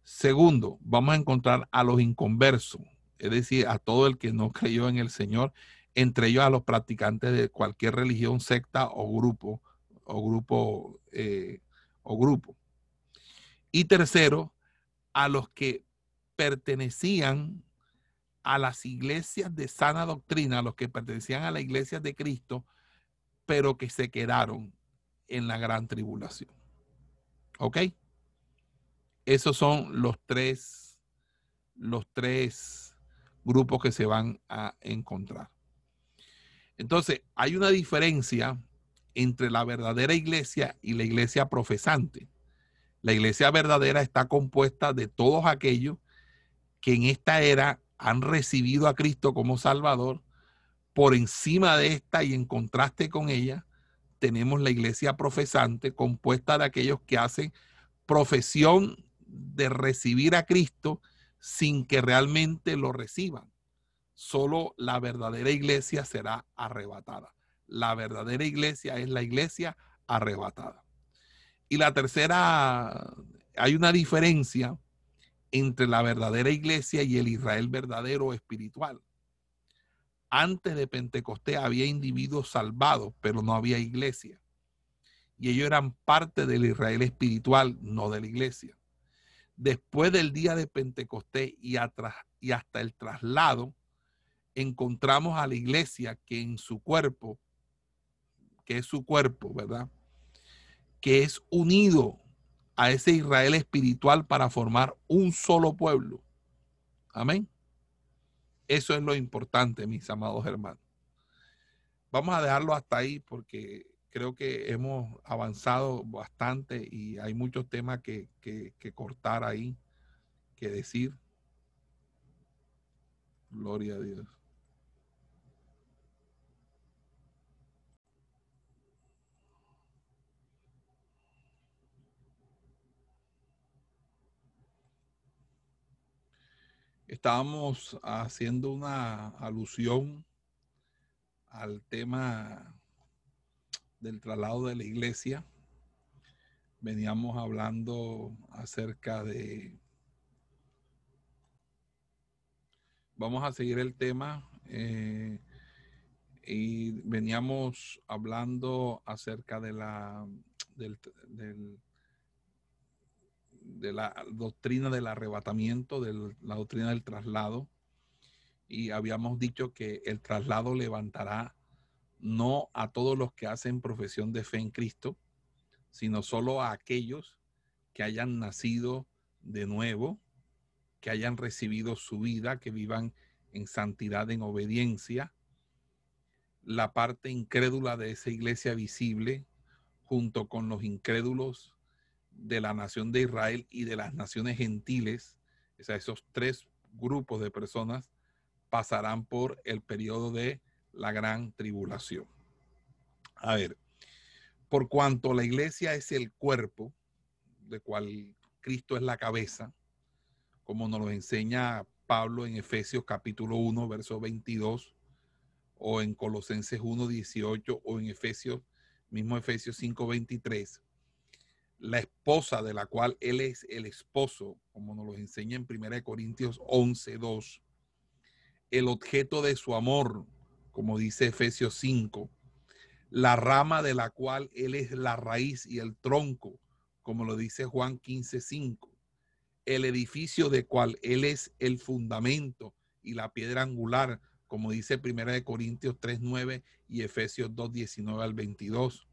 Segundo, vamos a encontrar a los inconversos, es decir, a todo el que no creyó en el Señor, entre ellos a los practicantes de cualquier religión, secta o grupo, o grupo, eh, o grupo. Y tercero, a los que pertenecían a las iglesias de sana doctrina, a los que pertenecían a la iglesia de Cristo, pero que se quedaron en la gran tribulación. ¿Ok? Esos son los tres, los tres grupos que se van a encontrar. Entonces, hay una diferencia entre la verdadera iglesia y la iglesia profesante. La iglesia verdadera está compuesta de todos aquellos que en esta era han recibido a Cristo como Salvador. Por encima de esta y en contraste con ella, tenemos la iglesia profesante compuesta de aquellos que hacen profesión de recibir a Cristo sin que realmente lo reciban solo la verdadera iglesia será arrebatada. La verdadera iglesia es la iglesia arrebatada. Y la tercera, hay una diferencia entre la verdadera iglesia y el Israel verdadero espiritual. Antes de Pentecostés había individuos salvados, pero no había iglesia. Y ellos eran parte del Israel espiritual, no de la iglesia. Después del día de Pentecostés y, y hasta el traslado, encontramos a la iglesia que en su cuerpo, que es su cuerpo, ¿verdad? Que es unido a ese Israel espiritual para formar un solo pueblo. Amén. Eso es lo importante, mis amados hermanos. Vamos a dejarlo hasta ahí porque creo que hemos avanzado bastante y hay muchos temas que, que, que cortar ahí, que decir. Gloria a Dios. Estábamos haciendo una alusión al tema del traslado de la iglesia. Veníamos hablando acerca de... Vamos a seguir el tema eh, y veníamos hablando acerca de la, del, del de la doctrina del arrebatamiento, de la doctrina del traslado. Y habíamos dicho que el traslado levantará no a todos los que hacen profesión de fe en Cristo, sino solo a aquellos que hayan nacido de nuevo, que hayan recibido su vida, que vivan en santidad, en obediencia. La parte incrédula de esa iglesia visible, junto con los incrédulos de la nación de Israel y de las naciones gentiles, o sea, esos tres grupos de personas pasarán por el periodo de la gran tribulación. A ver, por cuanto la iglesia es el cuerpo, de cual Cristo es la cabeza, como nos lo enseña Pablo en Efesios capítulo 1, verso 22, o en Colosenses 1, 18, o en Efesios, mismo Efesios 5, 23 la esposa de la cual él es el esposo, como nos lo enseña en 1 Corintios 11, 2, el objeto de su amor, como dice Efesios 5, la rama de la cual él es la raíz y el tronco, como lo dice Juan 15, 5, el edificio de cual él es el fundamento y la piedra angular, como dice 1 Corintios 3, 9 y Efesios 2, 19 al 22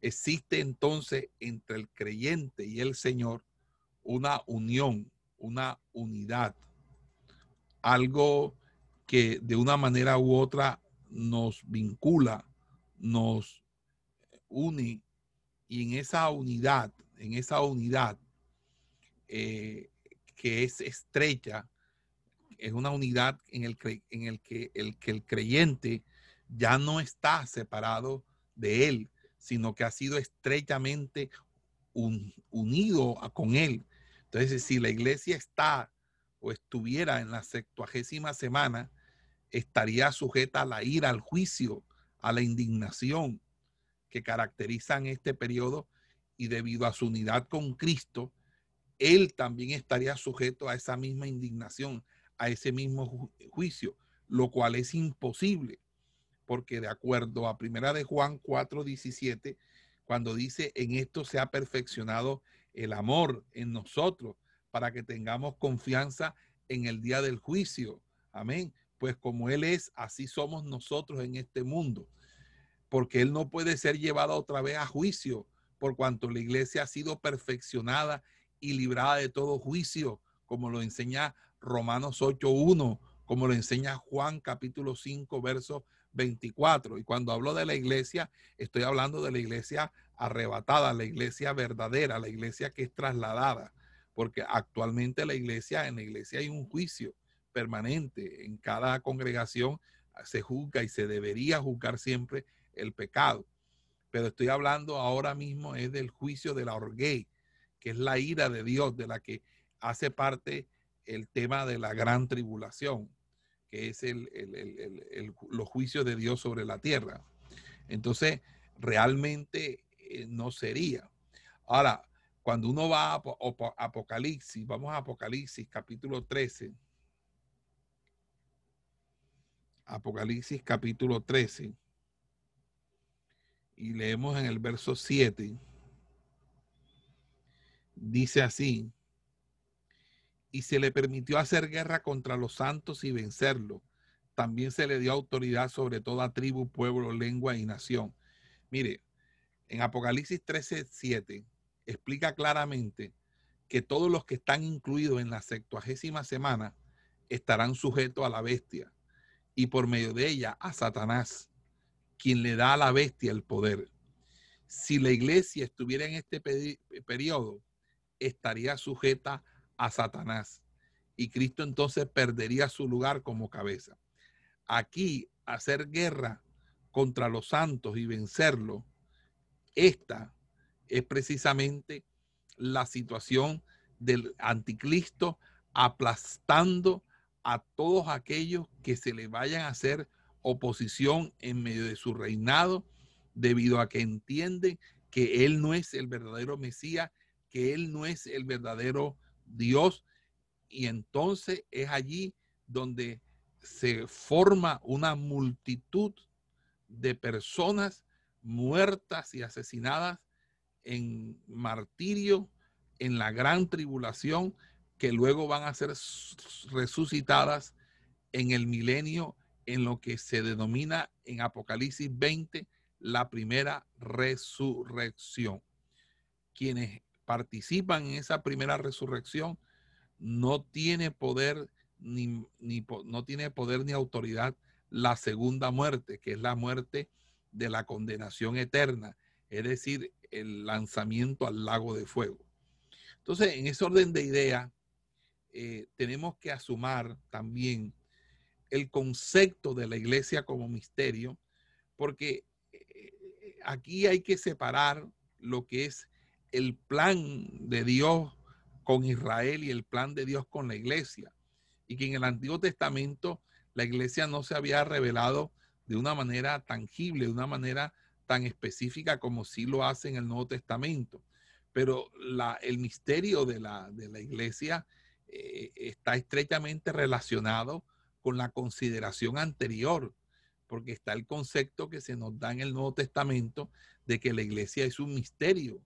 Existe entonces entre el creyente y el Señor una unión, una unidad, algo que de una manera u otra nos vincula, nos une y en esa unidad, en esa unidad eh, que es estrecha, es una unidad en el, en el, que, el que el creyente ya no está separado de él, sino que ha sido estrechamente unido con él. Entonces, si la iglesia está o estuviera en la septuagésima semana, estaría sujeta a la ira, al juicio, a la indignación que caracterizan este periodo y debido a su unidad con Cristo, él también estaría sujeto a esa misma indignación, a ese mismo juicio, lo cual es imposible, porque de acuerdo a Primera de Juan 4:17, cuando dice, en esto se ha perfeccionado el amor en nosotros, para que tengamos confianza en el día del juicio. Amén. Pues como Él es, así somos nosotros en este mundo. Porque Él no puede ser llevado otra vez a juicio, por cuanto la iglesia ha sido perfeccionada y librada de todo juicio, como lo enseña Romanos 8.1, como lo enseña Juan capítulo 5, verso 24. Y cuando hablo de la iglesia, estoy hablando de la iglesia arrebatada, la iglesia verdadera, la iglesia que es trasladada, porque actualmente la iglesia, en la iglesia hay un juicio permanente, en cada congregación se juzga y se debería juzgar siempre el pecado. Pero estoy hablando ahora mismo es del juicio de la orguey, que es la ira de Dios, de la que hace parte el tema de la gran tribulación, que es el, los juicios de Dios sobre la tierra. Entonces, realmente eh, no sería. Ahora, cuando uno va a Apocalipsis, vamos a Apocalipsis capítulo 13. Apocalipsis capítulo 13. Y leemos en el verso 7. Dice así. Y se le permitió hacer guerra contra los santos y vencerlo. También se le dio autoridad sobre toda tribu, pueblo, lengua y nación. Mire, en Apocalipsis 13, 7 explica claramente que todos los que están incluidos en la septuagésima semana estarán sujetos a la bestia y por medio de ella a Satanás, quien le da a la bestia el poder. Si la iglesia estuviera en este periodo, estaría sujeta a Satanás y Cristo entonces perdería su lugar como cabeza. Aquí, hacer guerra contra los santos y vencerlo, esta es precisamente la situación del anticristo aplastando a todos aquellos que se le vayan a hacer oposición en medio de su reinado, debido a que entienden que él no es el verdadero Mesías, que él no es el verdadero Dios. Y entonces es allí donde se forma una multitud de personas muertas y asesinadas en martirio, en la gran tribulación, que luego van a ser resucitadas en el milenio, en lo que se denomina en Apocalipsis 20 la primera resurrección. Quienes participan en esa primera resurrección no tiene poder ni, ni, no tiene poder ni autoridad la segunda muerte, que es la muerte de la condenación eterna, es decir, el lanzamiento al lago de fuego. Entonces, en ese orden de ideas, eh, tenemos que asumir también el concepto de la iglesia como misterio, porque eh, aquí hay que separar lo que es el plan de Dios con Israel y el plan de Dios con la iglesia. Y que en el Antiguo Testamento la iglesia no se había revelado de una manera tangible, de una manera tan específica como sí lo hace en el Nuevo Testamento. Pero la, el misterio de la, de la iglesia eh, está estrechamente relacionado con la consideración anterior, porque está el concepto que se nos da en el Nuevo Testamento de que la iglesia es un misterio.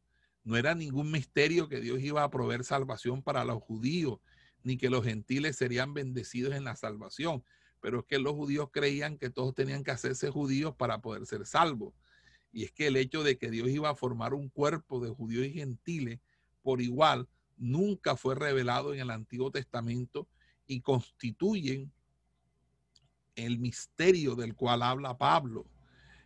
No era ningún misterio que Dios iba a proveer salvación para los judíos, ni que los gentiles serían bendecidos en la salvación, pero es que los judíos creían que todos tenían que hacerse judíos para poder ser salvos. Y es que el hecho de que Dios iba a formar un cuerpo de judíos y gentiles por igual nunca fue revelado en el Antiguo Testamento y constituyen el misterio del cual habla Pablo.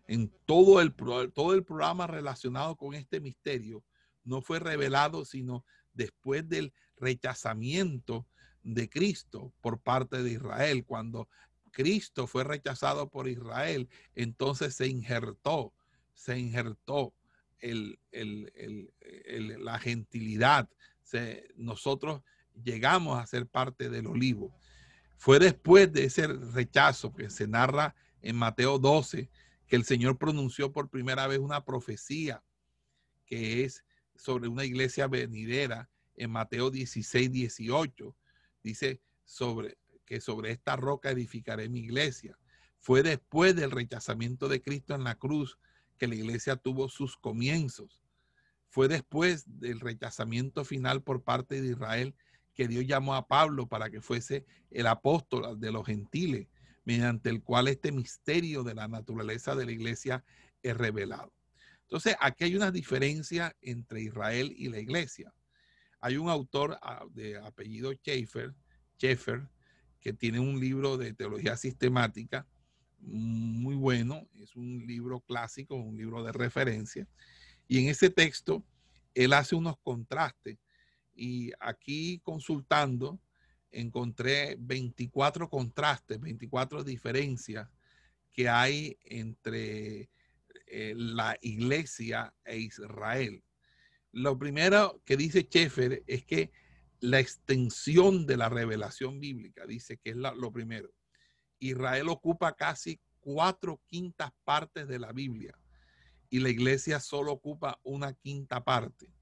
En todo el, todo el programa relacionado con este misterio no fue revelado sino después del rechazamiento de Cristo por parte de Israel. Cuando Cristo fue rechazado por Israel, entonces se injertó, se injertó la gentilidad. nosotros llegamos a ser parte del olivo. Fue después de ese rechazo que se narra en Mateo 12 que el Señor pronunció por primera vez una profecía que es sobre una iglesia venidera en Mateo 16, 18. Dice sobre que sobre esta roca edificaré mi iglesia. Fue después del rechazamiento de Cristo en la cruz que la iglesia tuvo sus comienzos. Fue después del rechazamiento final por parte de Israel que Dios llamó a Pablo para que fuese el apóstol de los gentiles, mediante el cual este misterio de la naturaleza de la iglesia es revelado. Entonces, aquí hay una diferencia entre Israel y la iglesia. Hay un autor ah, de apellido Schaeffer, Schaeffer que tiene un libro de teología sistemática muy bueno, es un libro clásico, un libro de referencia, y en ese texto él hace unos contrastes y aquí consultando encontré 24 contrastes, 24 diferencias que hay entre eh, la iglesia e Israel. Lo primero que dice Schaeffer es que la extensión de la revelación bíblica, dice que es lo primero. Israel ocupa casi cuatro quintas partes de la Biblia y la iglesia solo ocupa una quinta parte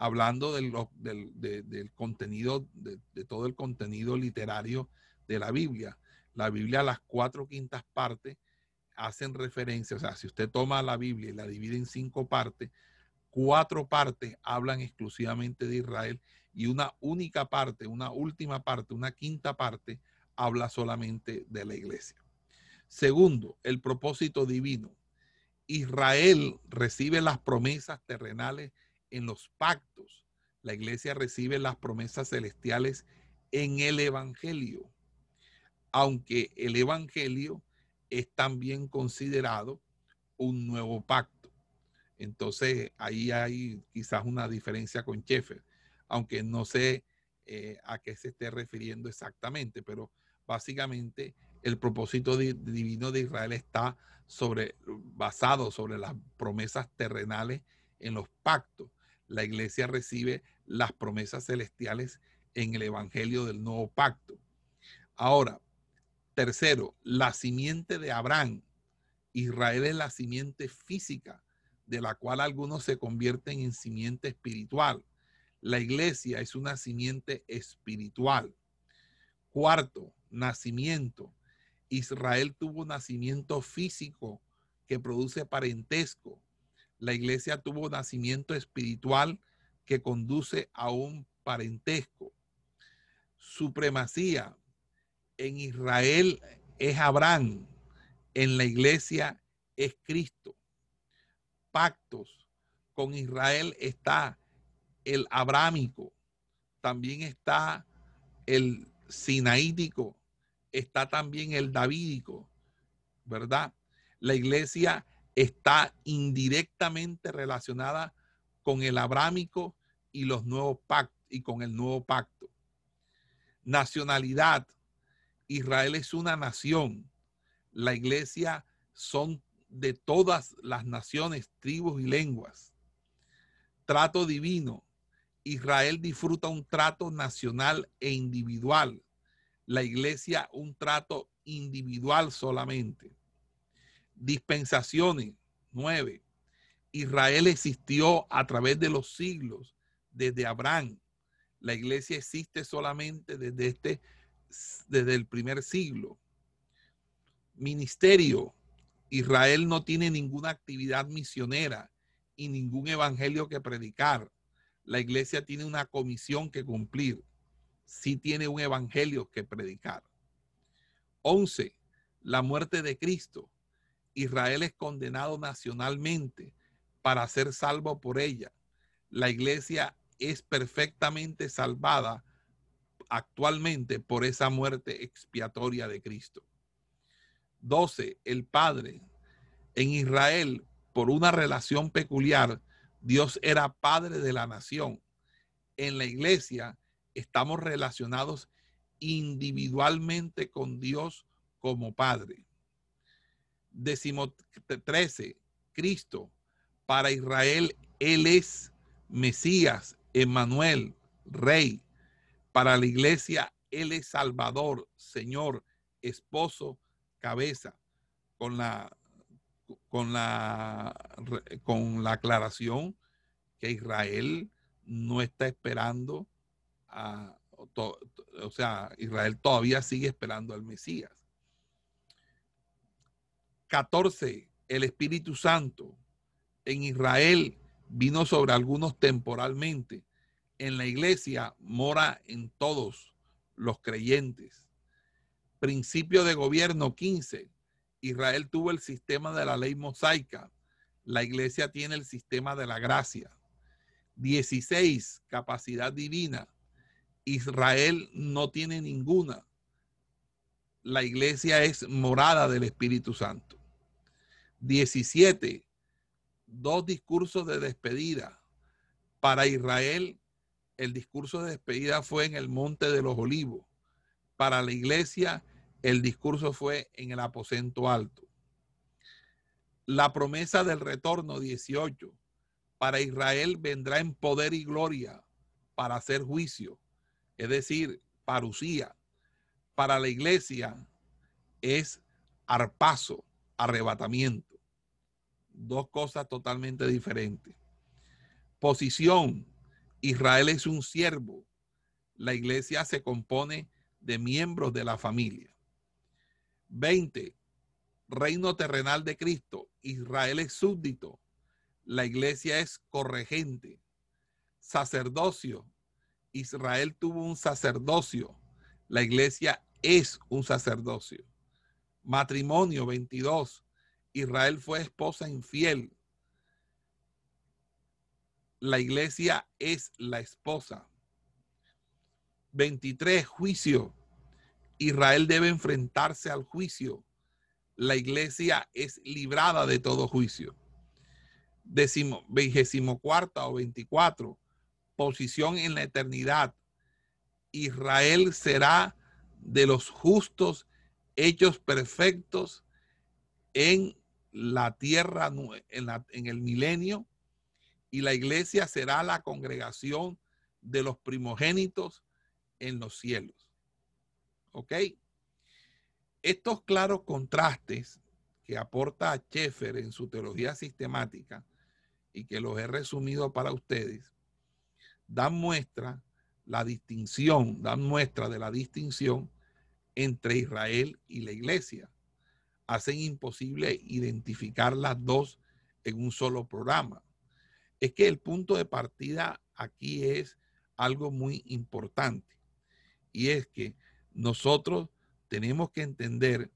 hablando del, del, contenido, de, todo el contenido literario de la Biblia. La Biblia, las cuatro quintas partes, hacen referencia, o sea, si usted toma la Biblia y la divide en cinco partes, cuatro partes hablan exclusivamente de Israel y una única parte, una última parte, una quinta parte, habla solamente de la iglesia. Segundo, el propósito divino. Israel recibe las promesas terrenales en los pactos. La iglesia recibe las promesas celestiales en el Evangelio, aunque el Evangelio es también considerado un nuevo pacto. Entonces ahí hay quizás una diferencia con Sheffer, aunque no sé eh, a qué se esté refiriendo exactamente, pero básicamente el propósito divino de Israel está sobre, basado sobre las promesas terrenales en los pactos la iglesia recibe las promesas celestiales en el Evangelio del Nuevo Pacto. Ahora, tercero, la simiente de Abraham. Israel es la simiente física, de la cual algunos se convierten en simiente espiritual. La iglesia es una simiente espiritual. Cuarto, nacimiento. Israel tuvo nacimiento físico que produce parentesco la iglesia tuvo nacimiento espiritual que conduce a un parentesco. Supremacía. En Israel es Abraham, en la iglesia es Cristo. Pactos. Con Israel está el abrámico, también está el sinaítico, está también el davídico, ¿verdad? La iglesia está indirectamente relacionada con el abrámico y los nuevos pactos y con el nuevo pacto. Nacionalidad. Israel es una nación. La iglesia son de todas las naciones, tribus y lenguas. Trato divino. Israel disfruta un trato nacional e individual. La iglesia un trato individual solamente dispensaciones. Nueve. Israel existió a través de los siglos, desde Abraham. La iglesia existe solamente desde este, desde el primer siglo. Ministerio. Israel no tiene ninguna actividad misionera y ningún evangelio que predicar. La iglesia tiene una comisión que cumplir. Sí tiene un evangelio que predicar. Once, La muerte de Cristo Israel es condenado nacionalmente para ser salvo por ella. La iglesia es perfectamente salvada actualmente por esa muerte expiatoria de Cristo. 12. El Padre. En Israel, por una relación peculiar, Dios era Padre de la nación. En la iglesia estamos relacionados individualmente con Dios como Padre. Décimo 13. Cristo. Para Israel, Él es Mesías, Emmanuel, Rey. Para la iglesia, Él es Salvador, Señor, esposo, cabeza, con la, con la, con la aclaración que Israel no está esperando a, o sea, Israel todavía sigue esperando al Mesías. 14. El Espíritu Santo en Israel vino sobre algunos temporalmente. En la iglesia mora en todos los creyentes. Principio de gobierno 15. Israel tuvo el sistema de la ley mosaica. La iglesia tiene el sistema de la gracia. 16. Capacidad divina. Israel no tiene ninguna. La iglesia es morada del Espíritu Santo. 17. Dos discursos de despedida. Para Israel, el discurso de despedida fue en el Monte de los Olivos. Para la iglesia, el discurso fue en el aposento alto. La promesa del retorno 18. Para Israel vendrá en poder y gloria para hacer juicio, es decir, parucía. Para la iglesia es arpazo, arrebatamiento dos cosas totalmente diferentes. Posición, Israel es un siervo. La iglesia se compone de miembros de la familia. 20. Reino terrenal de Cristo. Israel es súbdito. La iglesia es corregente. Sacerdocio. Israel tuvo un sacerdocio. La iglesia es un sacerdocio. Matrimonio 22. Israel fue esposa infiel. La iglesia es la esposa. 23. Juicio. Israel debe enfrentarse al juicio. La iglesia es librada de todo juicio. Décimo, vigésimo cuarta o 24. Posición en la eternidad. Israel será de los justos hechos perfectos en la tierra en, el milenio y la iglesia será la congregación de los primogénitos en los cielos. ¿Ok? Estos claros contrastes que aporta Schaeffer en su teología sistemática y que los he resumido para ustedes, dan muestra la distinción, dan muestra de la distinción entre Israel y la iglesia hacen imposible identificar las dos en un solo programa. Es que el punto de partida aquí es algo muy importante y es que nosotros tenemos que entender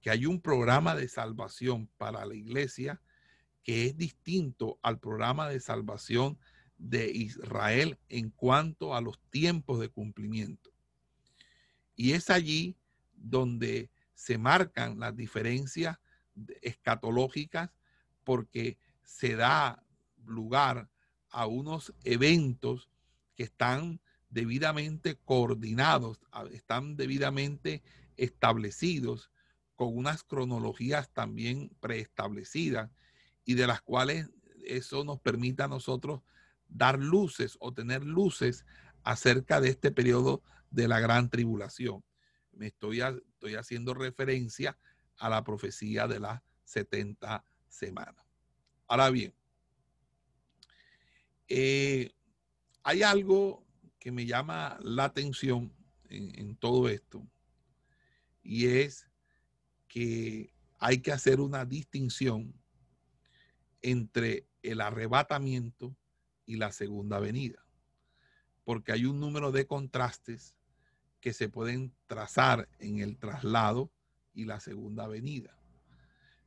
que hay un programa de salvación para la iglesia que es distinto al programa de salvación de Israel en cuanto a los tiempos de cumplimiento. Y es allí donde se marcan las diferencias escatológicas porque se da lugar a unos eventos que están debidamente coordinados, están debidamente establecidos con unas cronologías también preestablecidas y de las cuales eso nos permite a nosotros dar luces o tener luces acerca de este periodo de la gran tribulación me estoy, estoy haciendo referencia a la profecía de las 70 semanas. Ahora bien, eh, hay algo que me llama la atención en, en todo esto y es que hay que hacer una distinción entre el arrebatamiento y la segunda venida, porque hay un número de contrastes que se pueden trazar en el traslado y la segunda venida.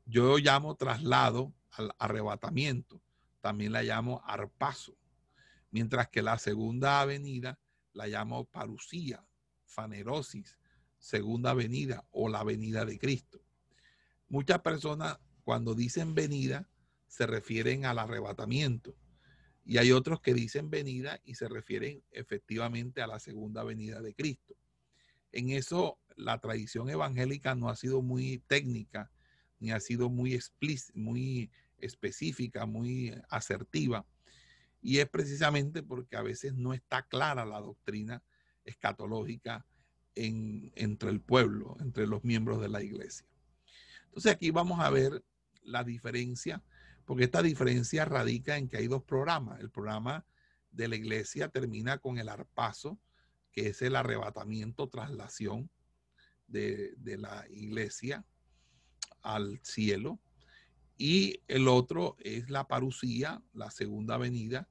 Yo llamo traslado al arrebatamiento, también la llamo arpaso, mientras que la segunda avenida la llamo parusía, fanerosis, segunda venida o la venida de Cristo. Muchas personas cuando dicen venida se refieren al arrebatamiento y hay otros que dicen venida y se refieren efectivamente a la segunda venida de Cristo. En eso la tradición evangélica no ha sido muy técnica ni ha sido muy explícita, muy específica, muy asertiva. Y es precisamente porque a veces no está clara la doctrina escatológica entre el pueblo, entre los miembros de la iglesia. Entonces aquí vamos a ver la diferencia, porque esta diferencia radica en que hay dos programas. El programa de la iglesia termina con el arpazo, que es el arrebatamiento, traslación de, de la iglesia al cielo. Y el otro es la parucía, la segunda venida,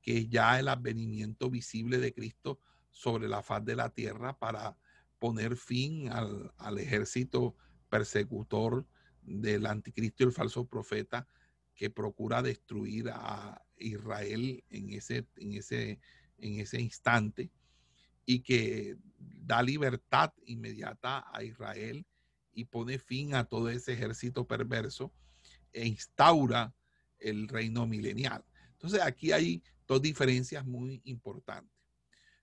que es ya el advenimiento visible de Cristo sobre la faz de la tierra para poner fin al, ejército persecutor del anticristo y el falso profeta que procura destruir a Israel en ese, en ese, en ese instante y que da libertad inmediata a Israel y pone fin a todo ese ejército perverso e instaura el reino milenial. Entonces aquí hay dos diferencias muy importantes.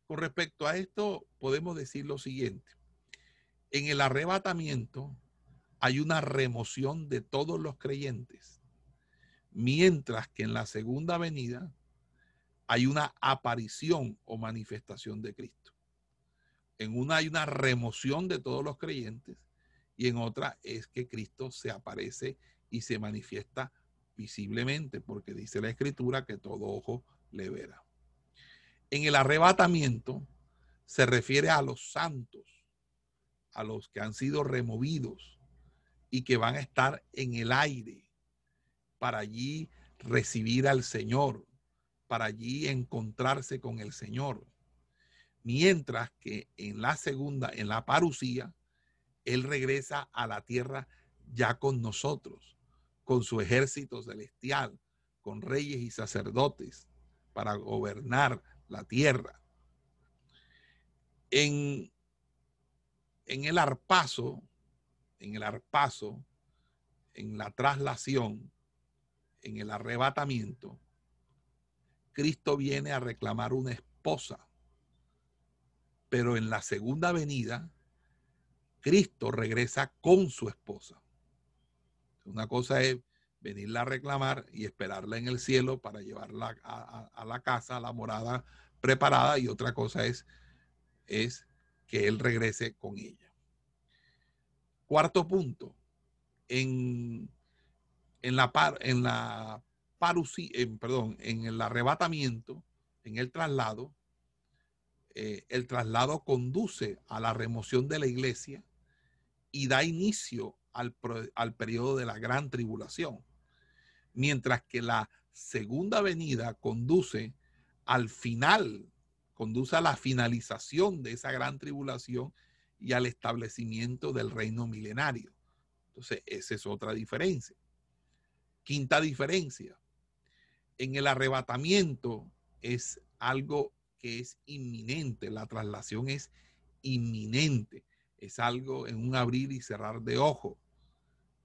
Con respecto a esto, podemos decir lo siguiente. En el arrebatamiento hay una remoción de todos los creyentes, mientras que en la segunda venida hay una aparición o manifestación de Cristo. En una hay una remoción de todos los creyentes y en otra es que Cristo se aparece y se manifiesta visiblemente, porque dice la escritura que todo ojo le verá. En el arrebatamiento se refiere a los santos, a los que han sido removidos y que van a estar en el aire para allí recibir al Señor, para allí encontrarse con el Señor. Mientras que en la segunda, en la parucía, Él regresa a la tierra ya con nosotros, con su ejército celestial, con reyes y sacerdotes, para gobernar la tierra. En, en el arpazo, en el arpazo, en la traslación, en el arrebatamiento, Cristo viene a reclamar una esposa. Pero en la segunda venida, Cristo regresa con su esposa. Una cosa es venirla a reclamar y esperarla en el cielo para llevarla a, la casa, a la morada preparada, y otra cosa es, es que Él regrese con ella. Cuarto punto, en, en la, par, en la perdón, en el arrebatamiento, en el traslado, eh, el traslado conduce a la remoción de la iglesia y da inicio al, al periodo de la gran tribulación mientras que la segunda venida conduce al final, conduce a la finalización de esa gran tribulación y al establecimiento del reino milenario. Entonces, esa es otra diferencia. Quinta diferencia. En el arrebatamiento es algo que es inminente, la traslación es inminente, es algo en un abrir y cerrar de ojo,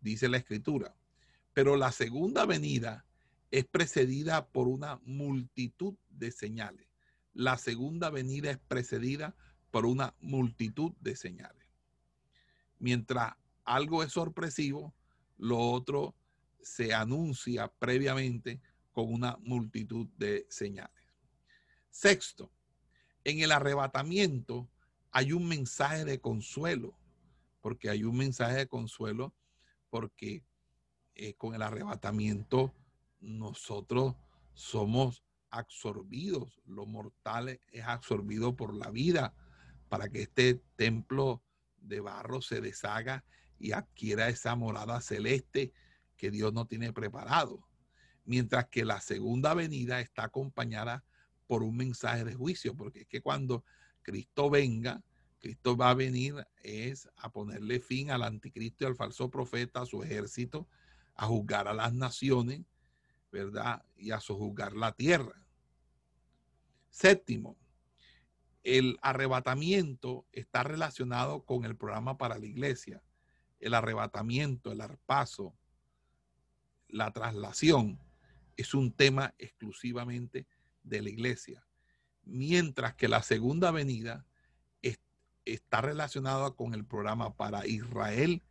dice la escritura. Pero la segunda venida es precedida por una multitud de señales. La segunda venida es precedida por una multitud de señales. Mientras algo es sorpresivo, lo otro se anuncia previamente con una multitud de señales. Sexto, en el arrebatamiento hay un mensaje de consuelo, porque hay un mensaje de consuelo porque eh, con el arrebatamiento nosotros somos absorbidos, lo mortal es absorbido por la vida para que este templo de barro se deshaga y adquiera esa morada celeste que Dios no tiene preparado. Mientras que la segunda venida está acompañada por un mensaje de juicio, porque es que cuando Cristo venga, Cristo va a venir es a ponerle fin al anticristo y al falso profeta, a su ejército, a juzgar a las naciones, ¿verdad? Y a sojuzgar la tierra. Séptimo, el arrebatamiento está relacionado con el programa para la iglesia. El arrebatamiento, el arpaso, la traslación es un tema exclusivamente de la iglesia. Mientras que la segunda venida está relacionada con el programa para Israel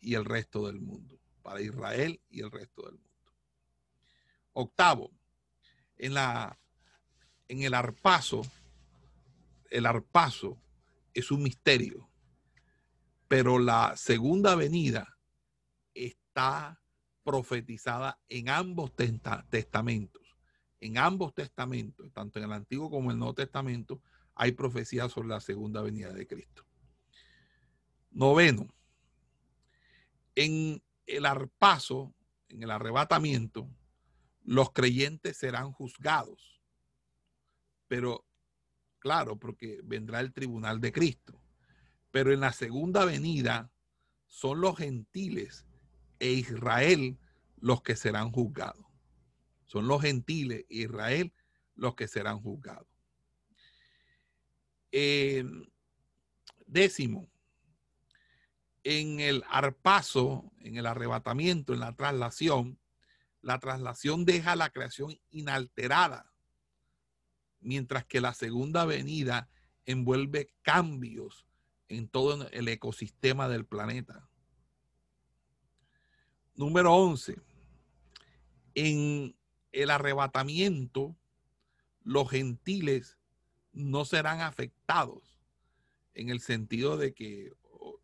y el resto del mundo. Para Israel y el resto del mundo. Octavo, en, la, en el arpaso, el arpaso es un misterio, pero la segunda venida está profetizada en ambos testamentos. En ambos testamentos, tanto en el Antiguo como en el Nuevo Testamento, hay profecía sobre la segunda venida de Cristo. Noveno, en el arpaso, en el arrebatamiento, los creyentes serán juzgados. Pero, claro, porque vendrá el tribunal de Cristo. Pero en la segunda venida son los gentiles e Israel los que serán juzgados. Son los gentiles e Israel los que serán juzgados. Eh, décimo, en el arpaso, en el arrebatamiento, en la traslación, la traslación deja la creación inalterada, mientras que la segunda venida envuelve cambios en todo el ecosistema del planeta. Número 11. En el arrebatamiento, los gentiles no serán afectados en el sentido de que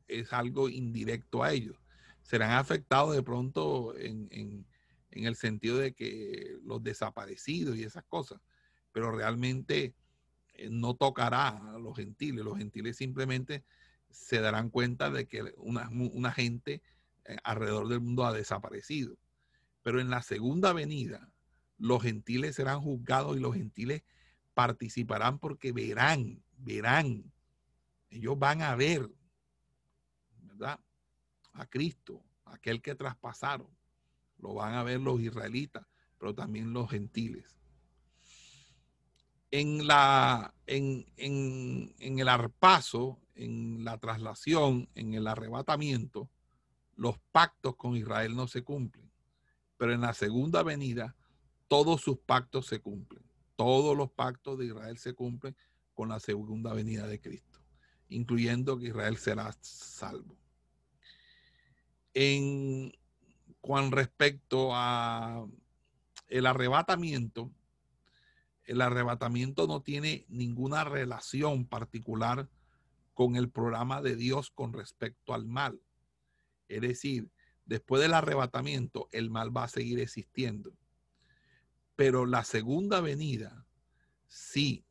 es algo indirecto a ellos. Serán afectados de pronto en, el sentido de que los desaparecidos y esas cosas, pero realmente eh, no tocará a los gentiles. Los gentiles simplemente se darán cuenta de que una, una gente eh, alrededor del mundo ha desaparecido. Pero en la segunda venida, los gentiles serán juzgados y los gentiles participarán porque verán, verán. Ellos van a ver a Cristo, aquel que traspasaron. Lo van a ver los israelitas, pero también los gentiles. En, la, en, en el arpaso, en la traslación, en el arrebatamiento, los pactos con Israel no se cumplen. Pero en la segunda venida, todos sus pactos se cumplen. Todos los pactos de Israel se cumplen con la segunda venida de Cristo, incluyendo que Israel será salvo. En con respecto a el arrebatamiento, el arrebatamiento no tiene ninguna relación particular con el programa de Dios con respecto al mal. Es decir, después del arrebatamiento, el mal va a seguir existiendo. Pero la segunda venida sí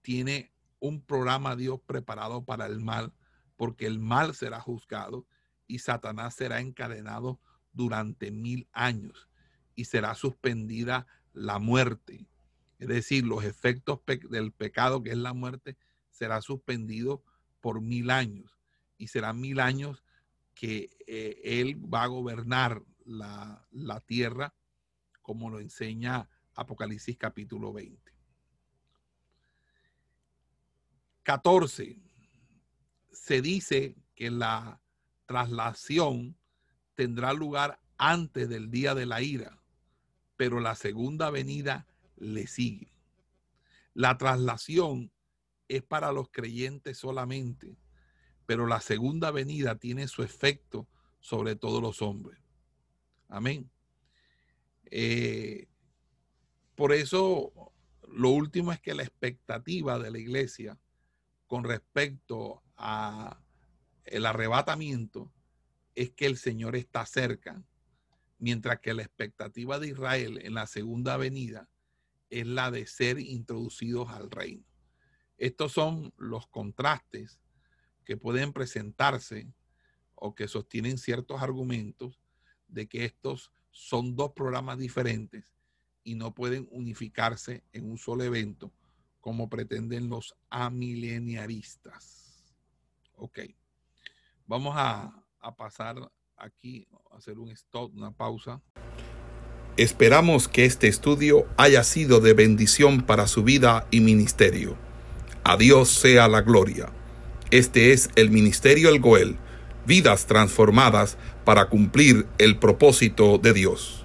tiene un programa Dios preparado para el mal, porque el mal será juzgado y Satanás será encadenado durante mil años y será suspendida la muerte. Es decir, los efectos del pecado, que es la muerte, será suspendido por mil años y serán mil años que eh, él va a gobernar la, la tierra como lo enseña Apocalipsis capítulo 20. 14. Se dice que la traslación tendrá lugar antes del día de la ira, pero la segunda venida le sigue. La traslación es para los creyentes solamente, pero la segunda venida tiene su efecto sobre todos los hombres. Amén. Eh, por eso, lo último es que la expectativa de la iglesia con respecto a el arrebatamiento es que el Señor está cerca, mientras que la expectativa de Israel en la segunda venida es la de ser introducidos al reino. Estos son los contrastes que pueden presentarse o que sostienen ciertos argumentos de que estos son dos programas diferentes y no pueden unificarse en un solo evento como pretenden los amileniaristas. Ok. Vamos a, pasar aquí hacer un stop, una pausa. Esperamos que este estudio haya sido de bendición para su vida y ministerio. A Dios sea la gloria. Este es el Ministerio El Goel, vidas transformadas para cumplir el propósito de Dios.